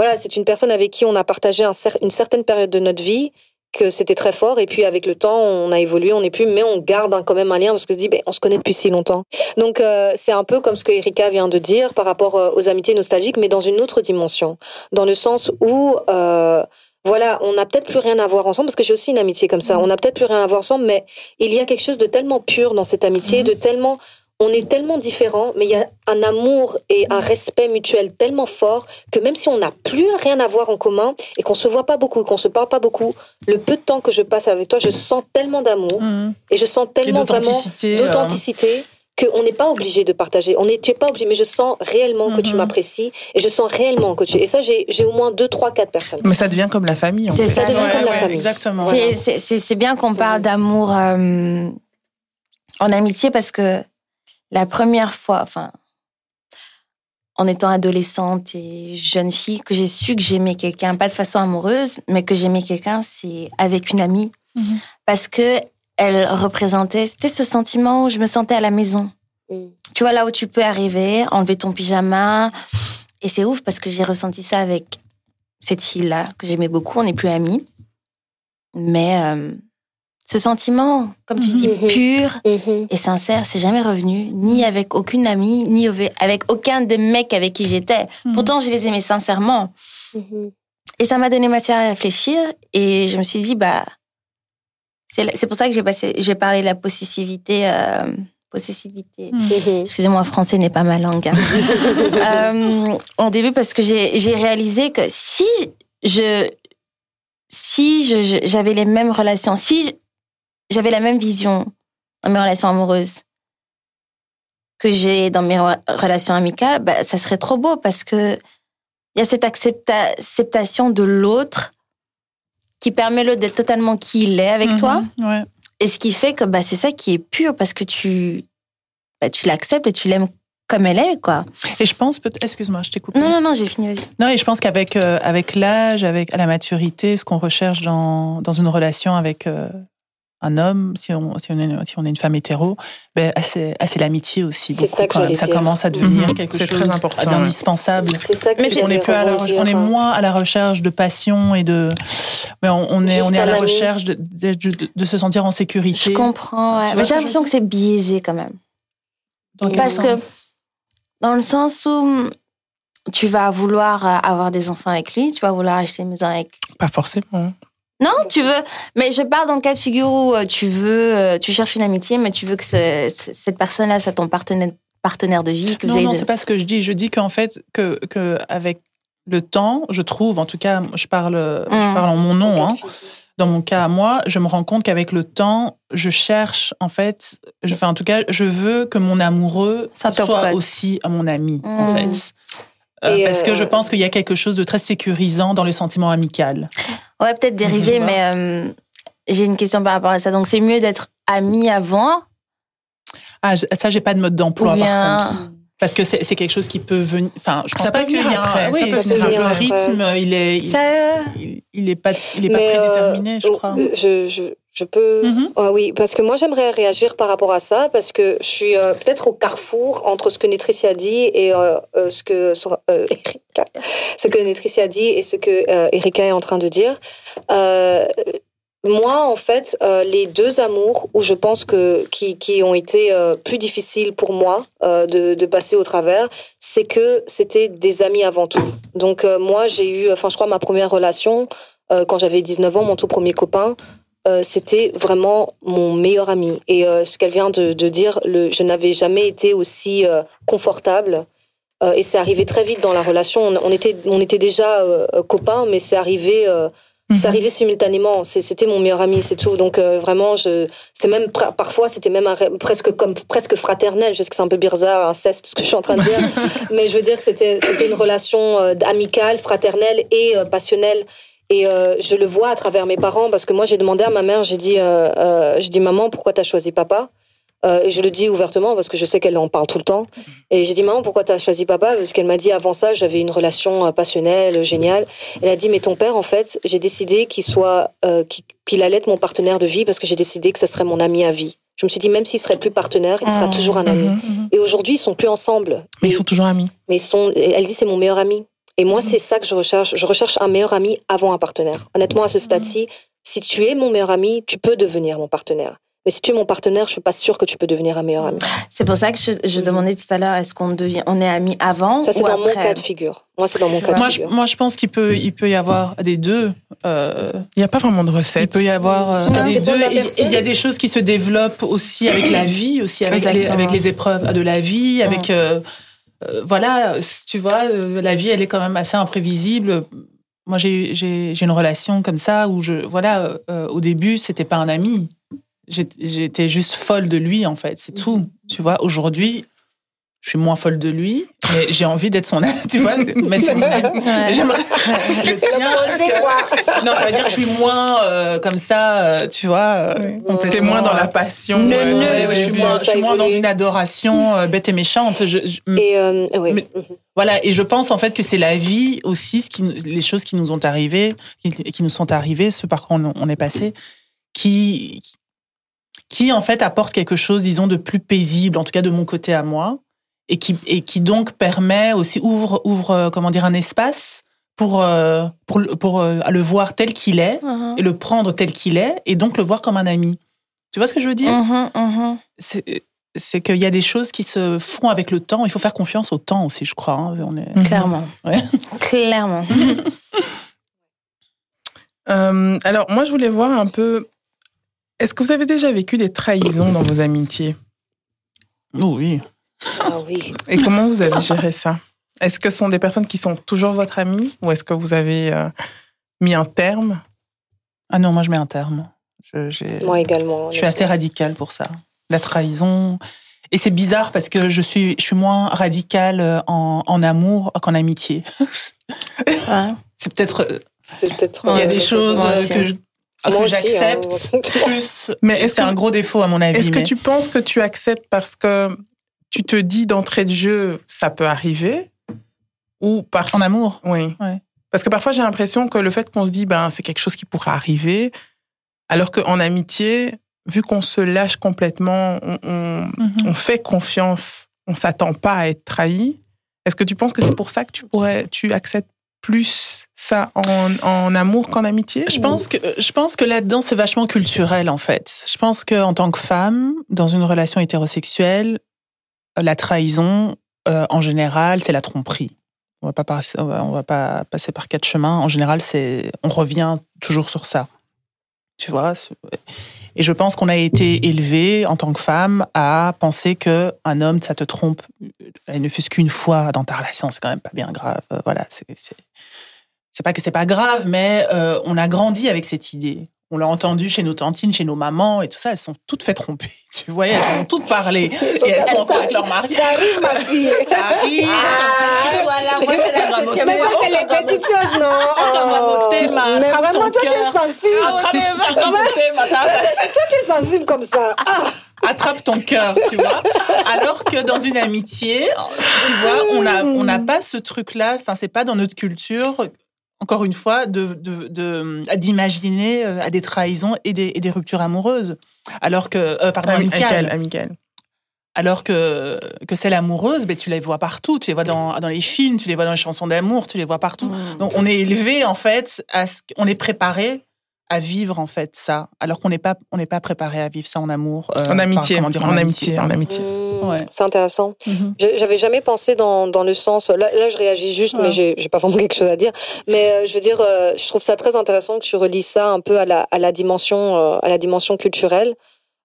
voilà, c'est une personne avec qui on a partagé un cer- une certaine période de notre vie que c'était très fort. Et puis avec le temps on a évolué on n'est plus mais on garde quand même un lien parce que se dit ben on se connaît depuis si longtemps. Donc euh, c'est un peu comme ce que Erika vient de dire par rapport euh, aux amitiés nostalgiques mais dans une autre dimension. Dans le sens où euh, voilà, on n'a peut-être plus rien à voir ensemble parce que j'ai aussi une amitié comme ça. On n'a peut-être plus rien à voir ensemble, mais il y a quelque chose de tellement pur dans cette amitié, de tellement, on est tellement différents, mais il y a un amour et un respect mutuel tellement fort que même si on n'a plus rien à voir en commun et qu'on se voit pas beaucoup, qu'on se parle pas beaucoup, le peu de temps que je passe avec toi, je sens tellement d'amour Mhm. et je sens tellement vraiment d'authenticité, euh, qu'on n'est pas obligé de partager. On est, tu es pas obligé, mais je sens réellement que tu Mhm. m'apprécies et je sens réellement que tu. Et ça, j'ai au moins deux, trois, quatre personnes. Mais ça devient comme la famille, en fait. ça. devient comme la famille. Exactement. C'est bien qu'on parle d'amour euh, en amitié parce que la première fois, enfin, en étant adolescente et jeune fille, que j'ai su que j'aimais quelqu'un, pas de façon amoureuse, mais que j'aimais quelqu'un, c'est avec une amie. Mhm. Parce que elle représentait, c'était ce sentiment où je me sentais à la maison. Mm. Tu vois, là où tu peux arriver, enlever ton pyjama. Et c'est ouf parce que j'ai ressenti ça avec cette fille-là que j'aimais beaucoup. On n'est plus amis. Mais euh, ce sentiment, comme tu dis, Mhm. pur Mhm. et sincère, c'est jamais revenu, ni avec aucune amie, ni avec aucun des mecs avec qui j'étais. Mhm. Pourtant, je les aimais sincèrement. Et ça m'a donné matière à réfléchir. Et je me suis dit, bah, c'est pour ça que j'ai passé, j'ai parlé de la possessivité. euh, possessivité. Excusez-moi, français n'est pas ma langue. hein. Euh, au début, parce que j'ai réalisé que si je si je- je- j'avais les mêmes relations, si je- j'avais la même vision dans mes relations amoureuses que j'ai dans mes re- relations amicales, bah, ça serait trop beau parce que il y a cette accepta- acceptation de l'autre qui permet l'autre d'être totalement qui il est avec toi. Ouais. Et ce qui fait que bah, c'est ça qui est pur parce que tu, bah, tu l'acceptes et tu l'aimes comme elle est, quoi. Et je pense excuse-moi, je t'ai coupé. Non, non, non, j'ai fini. Non, et je pense qu'avec euh, avec l'âge, avec la maturité, ce qu'on recherche dans dans une relation avec euh, un homme, si on si on est si on est une femme hétéro, ben c'est c'est l'amitié aussi. C'est beaucoup, ça que Ça commence à devenir Mhm. quelque C'est chose très important, ouais. d'indispensable. C'est ça que Mais On est, peu à la on est moins à la recherche de passion et de, mais on, on est, on est à la recherche de, de, de- de se sentir en sécurité. Je comprends, ouais. J'ai l'impression que c'est biaisé quand même. Dans quel Parce que dans le sens où tu vas vouloir euh, avoir des enfants avec lui, tu vas vouloir acheter une maison avec Pas forcément. Non, tu veux. Mais je parle dans le cas de figure où euh, tu veux, euh, tu cherches une amitié, mais tu veux que ce- ce- cette personne-là soit ton partenaire, partenaire de vie, que Non, non, de- c'est pas ce que je dis. Je dis qu'en fait, que, que avec le temps, je trouve, en tout cas, je parle, je Mm. parle en mon nom, hein. Dans mon cas à moi, je me rends compte qu'avec le temps, je cherche, en fait, je, enfin, en tout cas, je veux que mon amoureux Ça soit aussi à mon ami, en Mm. fait. Euh, parce que euh, je pense qu'il y a quelque chose de très sécurisant dans le sentiment amical. Ouais, peut-être dérivé, mais euh, j'ai une question par rapport à ça. Donc, c'est mieux d'être ami avant? Ah, je- ça, j'ai pas de mode ou d'emploi, par contre. Parce que c'est quelque chose qui peut venir. Enfin, je pense ça pas qu'il y a un, oui, ça peut le rythme, il est, il, Ça, il, il est pas, il est pas prédéterminé, euh, je crois. Je, je, je peux. Mhm. Ah oui, parce que moi j'aimerais réagir par rapport à ça, parce que je suis euh, peut-être au carrefour entre ce que Nétricia dit et euh, euh, ce que sur- euh, Erika, ce que Nétricia dit et ce que Erika est en train de dire. Moi, en fait, les deux amours où je pense que qui, qui ont été plus difficiles pour moi de, de passer au travers, c'est que c'était des amis avant tout. Donc moi, j'ai eu, enfin, je crois ma première relation quand j'avais 19 ans, mon tout premier copain, euh, c'était vraiment mon meilleur ami. Et euh, ce qu'elle vient de, de dire, le, je n'avais jamais été aussi euh, confortable. Et c'est arrivé très vite dans la relation. On, on était, on était déjà copains, mais c'est arrivé, c'est arrivé simultanément. C'était mon meilleur ami, c'est tout. Donc vraiment, je, c'était même parfois, c'était même un presque comme presque fraternel. Je sais que c'est un peu bizarre, inceste, ce que je suis en train de dire, mais je veux dire que c'était, c'était une relation amicale, fraternelle et passionnelle. Et euh, je le vois à travers mes parents parce que moi j'ai demandé à ma mère, j'ai dit, euh, euh, j'ai dit maman pourquoi t'as choisi papa? Euh, Et je le dis ouvertement parce que je sais qu'elle en parle tout le temps. Et j'ai dit maman pourquoi t'as choisi papa? Parce qu'elle m'a dit avant ça j'avais une relation euh, passionnelle, géniale. Elle a dit mais ton père en fait j'ai décidé qu'il soit euh, qu'il allait être mon partenaire de vie parce que j'ai décidé que ce serait mon ami à vie. Je me suis dit même s'il serait plus partenaire il sera Mhm. toujours un ami. Mhm. Et aujourd'hui ils sont plus ensemble. Mais ils sont toujours amis. mais ils sont, elle dit c'est mon meilleur ami. Et moi, c'est ça que je recherche. Je recherche un meilleur ami avant un partenaire. Honnêtement, à ce stade-ci, si tu es mon meilleur ami, tu peux devenir mon partenaire. Mais si tu es mon partenaire, je suis pas sûre que tu peux devenir un meilleur ami. C'est pour ça que je, je demandais tout à l'heure, est-ce qu'on devient, on est amis avant Ça, c'est dans mon cas de figure. Moi, c'est dans mon cas de Moi, je, figure. moi, je pense qu'il peut, il peut y avoir des deux. Euh, Il n'y a pas vraiment de il recette. peut y avoir euh, Ça des de deux. Il y a des choses qui se développent aussi avec la vie, aussi avec les, avec les épreuves de la vie, avec euh, euh, voilà, tu vois, euh, la vie elle est quand même assez imprévisible. Moi j'ai j'ai j'ai une relation comme ça où je voilà euh, au début c'était pas un ami, J'étais- j'étais juste folle de lui en fait, c'est tout. Tu vois, aujourd'hui je suis moins folle de lui, mais j'ai envie d'être son ami, tu vois, mais c'est mon ami. Ouais. J'aimerais, je tiens que- non, ça veut dire que je suis moins euh, comme ça, euh, tu vois. euh, On Ouais. était moins dans la passion. ne- euh, ne- ouais, je suis moins, ça je suis moins dans une adoration euh, bête et méchante. Je- je- Et euh, oui. Mais- voilà, et je pense en fait que c'est la vie aussi, ce qui, les choses qui nous ont arrivées, qui, qui nous sont arrivées, ce par quoi on, on est passé, qui, qui en fait apporte quelque chose, disons, de plus paisible, en tout cas de mon côté à moi, et qui, et qui donc permet aussi ouvre, ouvre, euh, comment dire, un espace pour euh, pour le- pour euh, le voir tel qu'il est Mhm. et le prendre tel qu'il est, et donc le voir comme un ami. Tu vois ce que je veux dire? Mhm, mhm. c'est c'est qu'il y a des choses qui se font avec le temps. Il faut faire confiance au temps aussi, je crois. hein. On est... Mhm. Clairement. Ouais. Clairement. Euh, alors, moi, je voulais voir un peu. Est-ce que vous avez déjà vécu des trahisons dans vos amitiés? Oh oui. Ah oui. Et comment vous avez géré ça? Est-ce que ce sont des personnes qui sont toujours votre amie ou est-ce que vous avez euh, mis un terme? Ah non, moi je mets un terme. Je, Moi également. je suis assez radicale pour ça. La trahison. Et c'est bizarre parce que je suis, je suis moins radicale euh, en, en amour qu'en amitié. Ouais. C'est peut-être. euh, C'est peut-être. Il y a des choses que je- Moi que aussi, j'accepte hein. plus. Mais C'est un gros défaut à mon avis. est-ce que tu penses que tu acceptes parce que tu te dis d'entrée de jeu, ça peut arriver Ou parce En amour Oui. Ouais. Parce que parfois, j'ai l'impression que le fait qu'on se dit, ben, c'est quelque chose qui pourrait arriver, alors qu'en amitié, vu qu'on se lâche complètement, on, on- Mhm. on fait confiance, on s'attend pas à être trahi. Est-ce que tu penses que c'est pour ça que tu pourrais, tu acceptes plus ça en, en amour qu'en amitié Je ou- pense que je pense que là-dedans c'est vachement culturel en fait. Je pense que en tant que femme dans une relation hétérosexuelle, la trahison euh, en général c'est la tromperie. On va pas passer, on va, pas passer par quatre chemins. En général c'est on revient toujours sur ça. Tu vois. Et je pense qu'on a été élevé en tant que femme à penser que un homme ça te trompe, ne fût-ce qu'une fois dans ta relation, c'est quand même pas bien grave. Euh, Voilà, c'est pas que c'est pas grave, mais euh, on a grandi avec cette idée. On l'a entendu chez nos tantines, chez nos mamans et tout ça. Elles sont toutes fait tromper. Tu vois, elles ont toutes parlé. Et elles sont encore avec leur mari. Ça arrive, ma fille. Ça arrive. Voilà, moi, c'est la septième Mais ça, c'est les petites choses, non? On va Oh. Mais vraiment, toi, tu es sensible. Thème, Toi, tu es sensible comme ça. Ah, attrape ton cœur, tu vois. Alors que dans une amitié, tu vois, on a on n'a pas ce truc-là. Enfin, c'est pas dans notre culture. Encore une fois, de d'imaginer de, à des trahisons et des, et des ruptures amoureuses, alors que euh, pardon amicales. Amical, Alors que, que celles amoureuses, ben, tu les vois partout. Tu les vois dans, dans les films, tu les vois dans les chansons d'amour, tu les vois partout. Mmh. Donc, on est élevé, en fait, à ce on est préparé à vivre en fait ça, alors qu'on n'est pas on n'est pas préparé à vivre ça en amour, euh, en amitié, comment dire, en, amitié, en amitié. Mmh, ouais. C'est intéressant. Mmh. J'avais jamais pensé dans, dans le sens. Là, là je réagis juste, ouais. mais j'ai pas vraiment quelque chose à dire. Mais euh, je veux dire, euh, je trouve ça très intéressant que tu relis ça un peu à la à la dimension euh, à la dimension culturelle.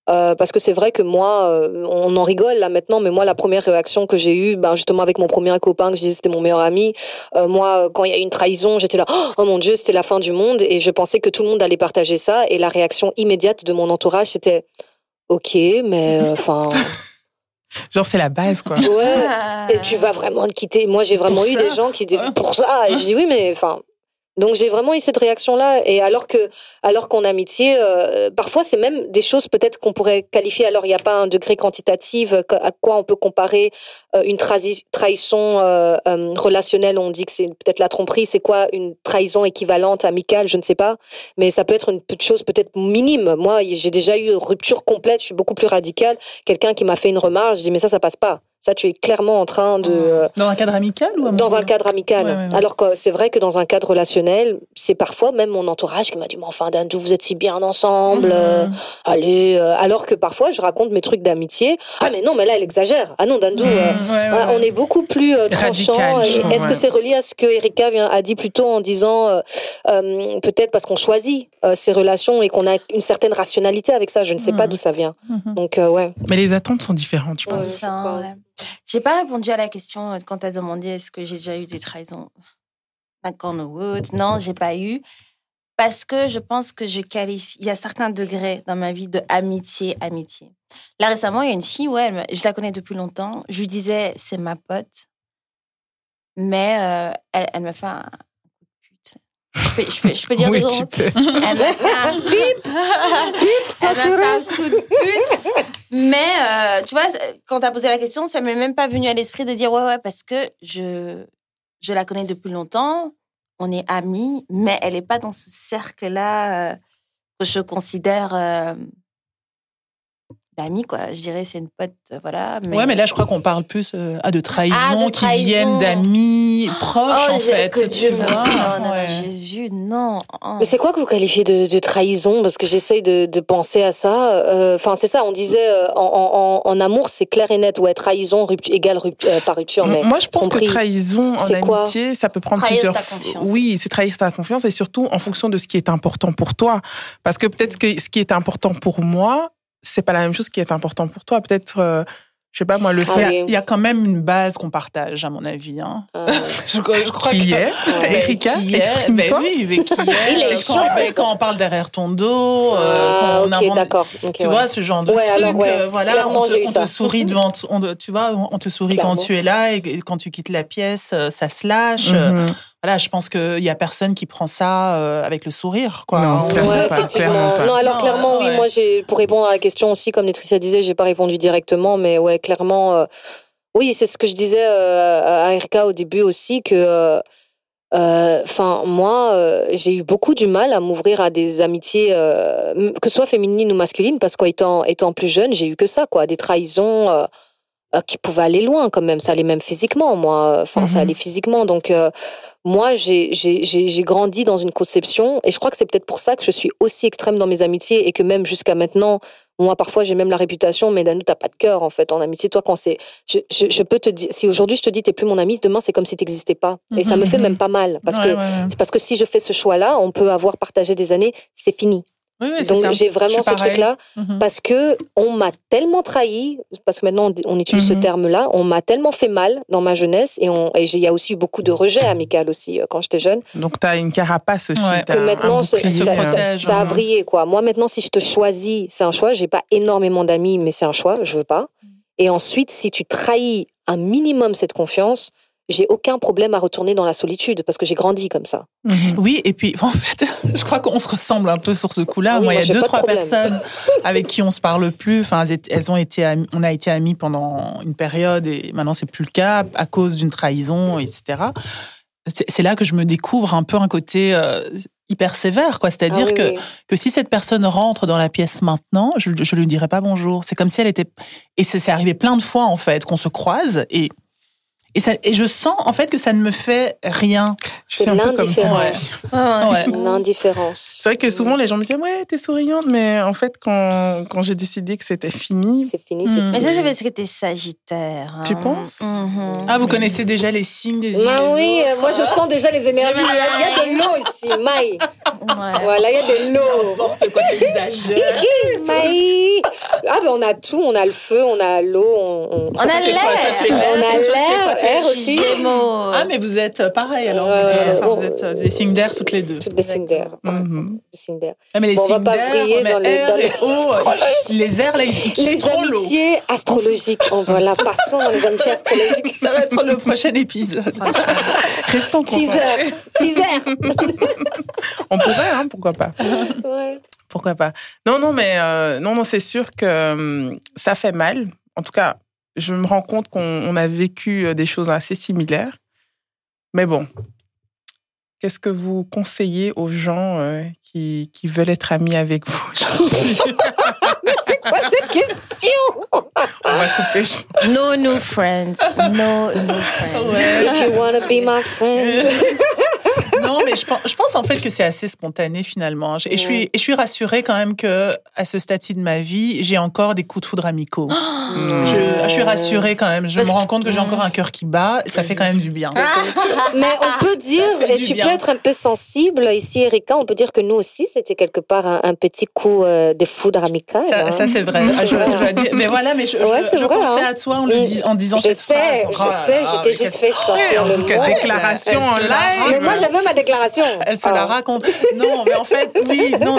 Euh, parce que c'est vrai que moi, euh, on en rigole là maintenant, mais moi, la première réaction que j'ai eue, ben justement avec mon premier copain que je disais c'était mon meilleur ami, euh, moi, quand il y a eu une trahison, j'étais là, oh mon dieu, c'était la fin du monde, et je pensais que tout le monde allait partager ça, et la réaction immédiate de mon entourage, c'était, ok, mais enfin. Genre c'est la base quoi. Ouais. Et tu vas vraiment le quitter. Moi j'ai vraiment eu des gens qui disaient pour ça. Et je dis oui mais enfin donc j'ai vraiment eu cette réaction là et alors que alors qu'en amitié euh, parfois c'est même des choses peut-être qu'on pourrait qualifier. Alors il n'y a pas un degré quantitatif à quoi on peut comparer euh, une trahison euh, euh, relationnelle. On dit que c'est peut-être la tromperie. C'est quoi une trahison équivalente amicale? Je ne sais pas. Mais ça peut être une chose peut-être minime. Moi j'ai déjà eu une rupture complète. Je suis beaucoup plus radicale. Quelqu'un qui m'a fait une remarque je dis mais ça ça passe pas ça, tu es clairement en train de... Euh, dans un cadre amical ou Dans un cadre amical. Ouais, ouais, ouais. Alors que c'est vrai que dans un cadre relationnel, c'est parfois même mon entourage qui m'a dit, mais enfin, Dandou, vous êtes si bien ensemble. Mmh. Euh, allez. Euh, alors que parfois, je raconte mes trucs d'amitié. Ah, mais non, mais là, elle exagère. Ah non, Dandou, mmh, on est beaucoup plus tranchant. Est-ce que c'est relié à ce que Erika vient, a dit plus tôt en disant, peut-être parce qu'on choisit ces relations et qu'on a une certaine rationalité avec ça? Je ne sais mmh. pas d'où ça vient. Donc, ouais. Mais les attentes sont différentes, je pense. J'ai pas répondu à la question quand tu as demandé est-ce que j'ai déjà eu des trahisons? Non, j'ai pas eu. Parce que je pense que je qualifie. Il y a certains degrés dans ma vie de amitié, amitié. Là, récemment, il y a une fille, ouais, je la connais depuis longtemps. Je lui disais, c'est ma pote. Mais euh, elle, elle me fait un je peux, je peux, je peux dire oui, des tu peux. Elle m'a fait un bip. bip elle m'a fait un coup de pute. Mais euh, tu vois, quand tu as posé la question, ça m'est même pas venu à l'esprit de dire ouais ouais parce que je je la connais depuis longtemps, on est amis, mais elle est pas dans ce cercle là euh, que je considère euh, d'amis quoi je dirais c'est une pote voilà mais... ouais mais là je crois qu'on parle plus euh, à de trahisons ah, de qui trahison. viennent d'amis proches oh, en fait que Dieu me... oh, non, ouais. Jésus non oh. mais c'est quoi que vous qualifiez de, de trahison? Parce que j'essaye de, de, penser à ça enfin euh, c'est ça on disait euh, en, en, en, amour c'est clair et net ouais trahison rupture, égale rupture, euh, pas rupture mais moi je pense compris. que trahison en amitié quoi? ça peut prendre trahir plusieurs oui c'est trahir ta confiance et surtout en fonction de ce qui est important pour toi parce que peut-être que ce qui est important pour moi c'est pas la même chose qui est important pour toi. Peut-être, euh, je sais pas moi, le fait. Il y, a quand même une base qu'on partage, à mon avis. Hein. Euh, je, je, crois qui que... est ouais. Erika, qui est ben oui, mais qui est quand, ben, quand, on parle derrière ton dos, euh, ah, quand okay, on d'accord. Okay, tu ouais. vois ce genre de ouais, truc. Alors, ouais. Euh, voilà, Clairement, on te, on te sourit devant, on, tu vois, on te sourit Clairement. quand tu es là et quand tu quittes la pièce, ça se lâche. Mm. -hmm voilà, je pense qu'il y a personne qui prend ça euh, avec le sourire, quoi. Non, clairement ouais, pas, effectivement. clairement pas. Non, alors Non, clairement, oui, ouais. moi, j'ai, pour répondre à la question aussi, comme Laetitia disait, j'ai pas répondu directement, mais ouais, clairement, euh, oui, c'est ce que je disais euh, à Erika au début aussi, que, enfin, moi, euh, j'ai eu beaucoup du mal à m'ouvrir à des amitiés, euh, que ce soit féminines ou masculines, parce qu'étant étant plus jeune, j'ai eu que ça, quoi, des trahisons qui pouvaient aller loin quand même. Ça allait même physiquement, moi. Enfin, mm -hmm. ça allait physiquement. Donc, euh, moi, j'ai grandi dans une conception, et je crois que c'est peut-être pour ça que je suis aussi extrême dans mes amitiés, et que même jusqu'à maintenant, moi, parfois, j'ai même la réputation, mais Danou, t'as pas de cœur, en fait, en amitié. Toi, quand c'est, je, je, je, peux te dire, si aujourd'hui je te dis t'es plus mon ami, demain c'est comme si t'existais pas. Et mm -hmm. ça me fait même pas mal, parce ouais, que, ouais, parce que si je fais ce choix-là, on peut avoir partagé des années, c'est fini. Oui, oui, Donc j'ai vraiment ce truc-là Mm -hmm. parce que on m'a tellement trahi, parce que maintenant on, on utilise Mhm. ce terme-là, on m'a tellement fait mal dans ma jeunesse et on- et il y a aussi eu beaucoup de rejet amical aussi euh, quand j'étais jeune Donc, tu as une carapace aussi. Ouais. que un- maintenant un ça, bouclier, ça, ça- protège, ça a vrillé quoi. Moi maintenant si je te choisis, c'est un choix, j'ai pas énormément d'amis mais c'est un choix, je veux pas. Et ensuite si tu trahis un minimum cette confiance, j'ai aucun problème à retourner dans la solitude parce que j'ai grandi comme ça. Mhm. Oui, et puis en fait, je crois qu'on se ressemble un peu sur ce coup-là. Oui, moi, moi, il y a deux, de trois personnes avec qui on se parle plus. Enfin, elles- ont été, amies- on a été amis pendant une période et maintenant c'est plus le cas à cause d'une trahison, etc. C'est là que je me découvre un peu un côté euh, hyper sévère, quoi. C'est-à-dire Ah oui, que oui. que si cette personne rentre dans la pièce maintenant, je je lui dirais pas bonjour. C'est comme si elle était et c'est arrivé plein de fois en fait qu'on se croise et et ça et je sens en fait que ça ne me fait rien. Je suis C'est un peu comme ça. l'indifférence. ouais. Ouais. C'est une indifférence. C'est vrai que souvent les gens me disent ouais t'es souriante, mais en fait quand quand j'ai décidé que c'était fini, C'est fini, c'est. Mais fini. ça, c'est parce que t'es sagittaire. Tu hein. penses? Mhm. Ah, vous connaissez déjà les signes des yeux Ah des oui, autres euh, moi je sens déjà les énergies. Il y a, de l'eau ici, Maï. Ouais. Voilà, il y a de l'eau. N'importe quoi, tu exagères. Maï. Ah ben on a tout, on a le feu, on a l'eau, on, on- On a Tu tu l'air. on a tu l'air, aussi. Gémeaux. Ah, mais vous êtes euh, pareil alors. Vous êtes, ouais, enfin, ouais. vous êtes euh, des signes d'air toutes les deux. Des signes d'air. Mhm. Des signes d'air. Ah, mais les Bon, on va pas vriller dans les- dans les- euh, les airs, Les amitiés astrologiques. On va là, passons dans les amitiés astrologiques. Ça va être le prochain épisode. restons Six contents. heures. Six heures. On pourrait, hein, pourquoi pas. Ouais. Pourquoi pas Non, non, mais euh, non, non, c'est sûr que hum, ça fait mal. En tout cas, je me rends compte qu'on on a vécu euh, des choses assez similaires. Mais bon, qu'est-ce que vous conseillez aux gens euh, qui, qui veulent être amis avec vous aujourd'hui? C'est quoi cette question? On va couper. No new friends. No new friends. Ouais. If you wanna be my friend? Non, mais je pense, je pense en fait que c'est assez spontané finalement. Et je suis, et je suis rassurée quand même que à ce stade-ci de ma vie, j'ai encore des coups de foudre amicaux. Je, je suis rassurée quand même. Je Parce me rends compte que j'ai encore un cœur qui bat. Ça fait quand même du bien. Mais on peut dire, et tu bien. peux être un peu sensible ici, Erika, on peut dire que nous aussi, c'était quelque part un, un petit coup euh, de foudre amical. Ça, hein. ça, c'est vrai. Ah, je- vrai, hein. dire- mais voilà, mais je, Ouais, je- c'est je vrai, pensais hein. à toi en, le dis- en disant Je cette sais, phrase. je Oh sais, je t'ai juste fait sortir En le tout cas, mot. déclaration en live. J'avais ma déclaration. Elle se la Ah. raconte. Non, mais en fait, oui, non,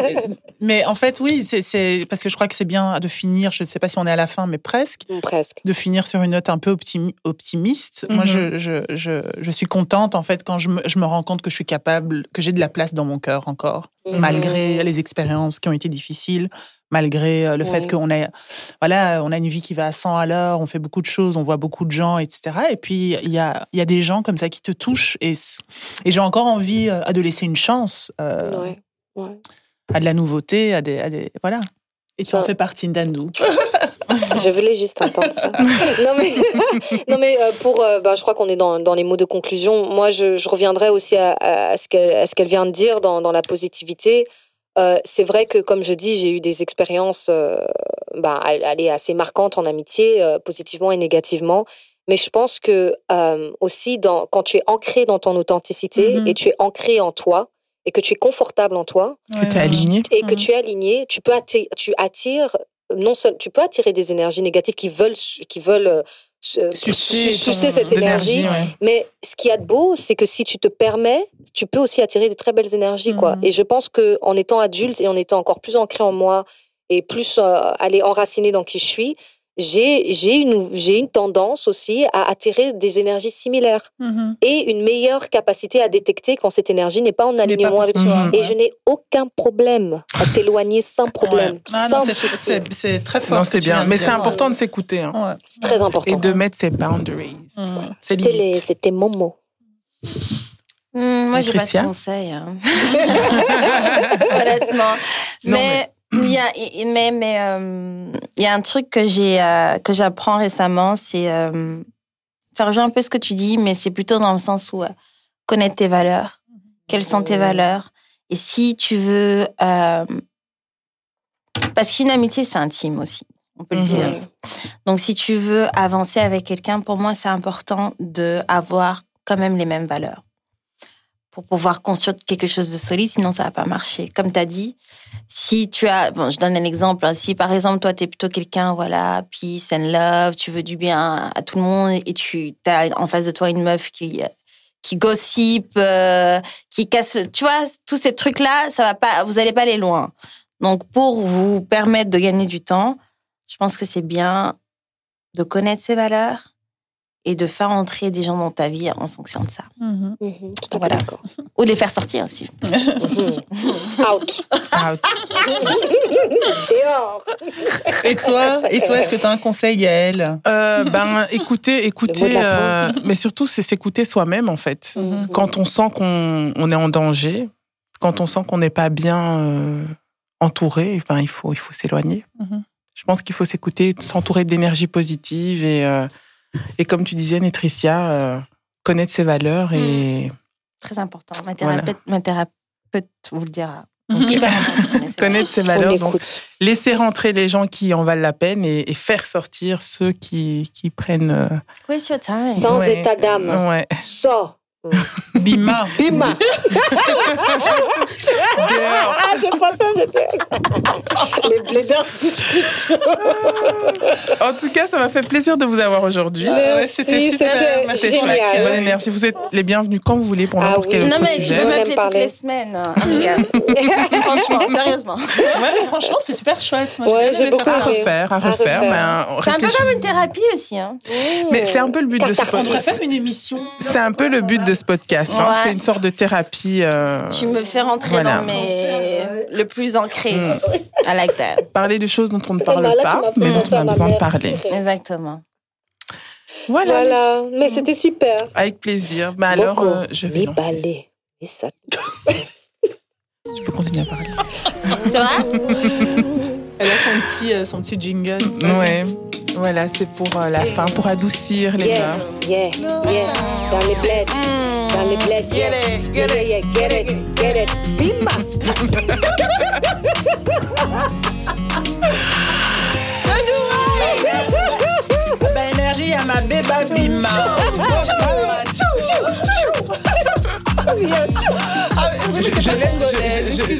mais en fait, oui, c'est- parce que je crois que c'est bien de finir. Je ne sais pas si on est à la fin, mais presque, Presque. de finir sur une note un peu optimi- optimiste. Moi, Mhm. je, je, je, je suis contente en fait quand je me, je me rends compte que je suis capable, que j'ai de la place dans mon cœur encore, Mhm. malgré les expériences qui ont été difficiles, malgré euh, le fait Oui. qu'on a, voilà, on a une vie qui va à 100 à l'heure, on fait beaucoup de choses, on voit beaucoup de gens, etc. Et puis il y a, il y a des gens comme ça qui te touchent et, et j'ai encore envie euh, de laisser une chance euh, Ouais. Ouais. à de la nouveauté, à des, à des voilà. Et tu en Ça- fais partie, Ndandou. Je voulais juste entendre ça. non mais, non mais pour, bah, je crois qu'on est dans, dans les mots de conclusion. Moi, je, je reviendrai aussi à, à ce qu'elle à ce qu'elle vient de dire dans, dans la positivité. Euh, c'est vrai que, comme je dis, j'ai eu des expériences, euh, bah, allez, assez marquantes en amitié, euh, positivement et négativement. Mais je pense que euh, aussi, dans, quand tu es ancré dans ton authenticité Mhm. et tu es ancré en toi et que tu es confortable en toi, Que tu es aligné. et que Mhm. tu es aligné, tu peux attirer, tu attires non seul, tu peux attirer des énergies négatives qui veulent qui veulent euh, se- Sucer cette énergie. Ouais. Mais ce qui y a de beau, c'est que si tu te permets, tu peux aussi attirer des très belles énergies, quoi. Mhm. Et je pense que en étant adulte et en étant encore plus ancré en moi et plus euh, aller enraciner dans qui je suis, j'ai j'ai une j'ai une tendance aussi à attirer des énergies similaires Mhm. et une meilleure capacité à détecter quand cette énergie n'est pas en pas alignement avec toi, Mhm. et ouais. je n'ai aucun problème à t'éloigner sans problème, Ouais. Ah non, sans c'est- souci. c'est c'est très fort. Non, c'est bien. Mais c'est important de s'écouter hein, Ouais. C'est très important. et de mettre ses boundaries. Voilà. C'est C'était mon mot. Hmm, moi, j'ai pas de conseils. hein. Honnêtement. Non, mais il y a, mais, mais, euh, il y a un truc que j'ai, euh, que j'apprends récemment, c'est, euh, ça rejoint un peu ce que tu dis, mais c'est plutôt dans le sens où euh, connaître tes valeurs. Quelles sont tes valeurs? Et si tu veux, euh, parce qu'une amitié, c'est intime aussi. On peut le Mhm. dire. Donc, si tu veux avancer avec quelqu'un, pour moi, c'est important de avoir quand même les mêmes valeurs pour pouvoir construire quelque chose de solide, sinon ça va pas marcher. Comme tu as dit, si tu as, bon, je donne un exemple, hein. si par exemple toi tu es plutôt quelqu'un, voilà, peace and love, tu veux du bien à tout le monde et tu as en face de toi une meuf qui qui gossip, euh, qui casse, tu vois, tous ces trucs là, ça va pas, vous allez pas aller loin. Donc pour vous permettre de gagner du temps, je pense que c'est bien de connaître ses valeurs et de faire entrer des gens dans ta vie en fonction de ça. Mhm. Mhm, à fait Voilà. d'accord. Ou de les faire sortir aussi. Mhm. Out. Out. Dehors. Et toi, et toi, est-ce que tu as un conseil, Gaëlle Euh, ben, écoutez, écoutez, euh, mais surtout, c'est s'écouter soi-même, en fait. Mhm. Quand on sent qu'on on est en danger, quand on sent qu'on n'est pas bien euh, entouré, enfin, il faut, il faut s'éloigner. Je pense qu'il faut s'écouter, s'entourer d'énergie positive et, euh, et comme tu disais, Nétricia, euh, connaître ses valeurs et Très important. Ma Voilà. thérapeute, ma thérapeute vous le dira. Important. connaître ses valeurs. Donc, laisser rentrer les gens qui en valent la peine et, et faire sortir ceux qui, qui prennent. euh, time? Sans ouais, état d'âme. Ouais. Sors. Bima. Bima. Dehors. Ah, je pensais c'était les plaideurs. En tout cas, ça m'a fait plaisir de vous avoir aujourd'hui. C'était super. c'était Merci, génial. chouette. Bonne énergie. Vous êtes les bienvenus quand vous voulez pour Ah n'importe oui. quel Non, autre Non, mais tu sujet. peux On aime m'appeler toutes parler. les semaines. hein. Franchement, sérieusement. Ouais, franchement, c'est super chouette. Moi, Ouais, j'ai beaucoup À refaire, à À refaire. refaire. Ben, C'est un peu comme une thérapie aussi. Hein. Mais c'est un peu le but de ce podcast. une émission. C'est un peu le but de ce podcast. hein. Ouais. C'est une sorte de thérapie. euh, Tu me fais rentrer Voilà. dans mes... le plus ancré. Mm. I like that. Parler de choses dont on ne parle Bah, là, tu pas, mais dont on à a besoin de parler. Exactement. Voilà. Voilà, mais c'était super. Avec plaisir. Ben alors, Beaucoup. euh, je vais. Les balais. Et ça. Tu peux continuer à parler. C'est vrai? Elle a son petit, euh, son petit jingle. Ouais. Voilà, c'est pour euh, la fin, pour adoucir les Yeah, mœurs. yeah, yeah. Dans les bleds. Dans les bleds. Yeah, yeah, yeah, get it, get it. Bah, à ma béba bima.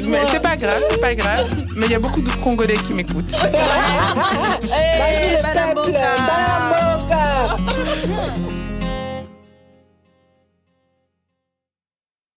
Mais c'est pas grave, c'est pas grave. Mais il y a beaucoup de Congolais qui m'écoutent. Balamoka.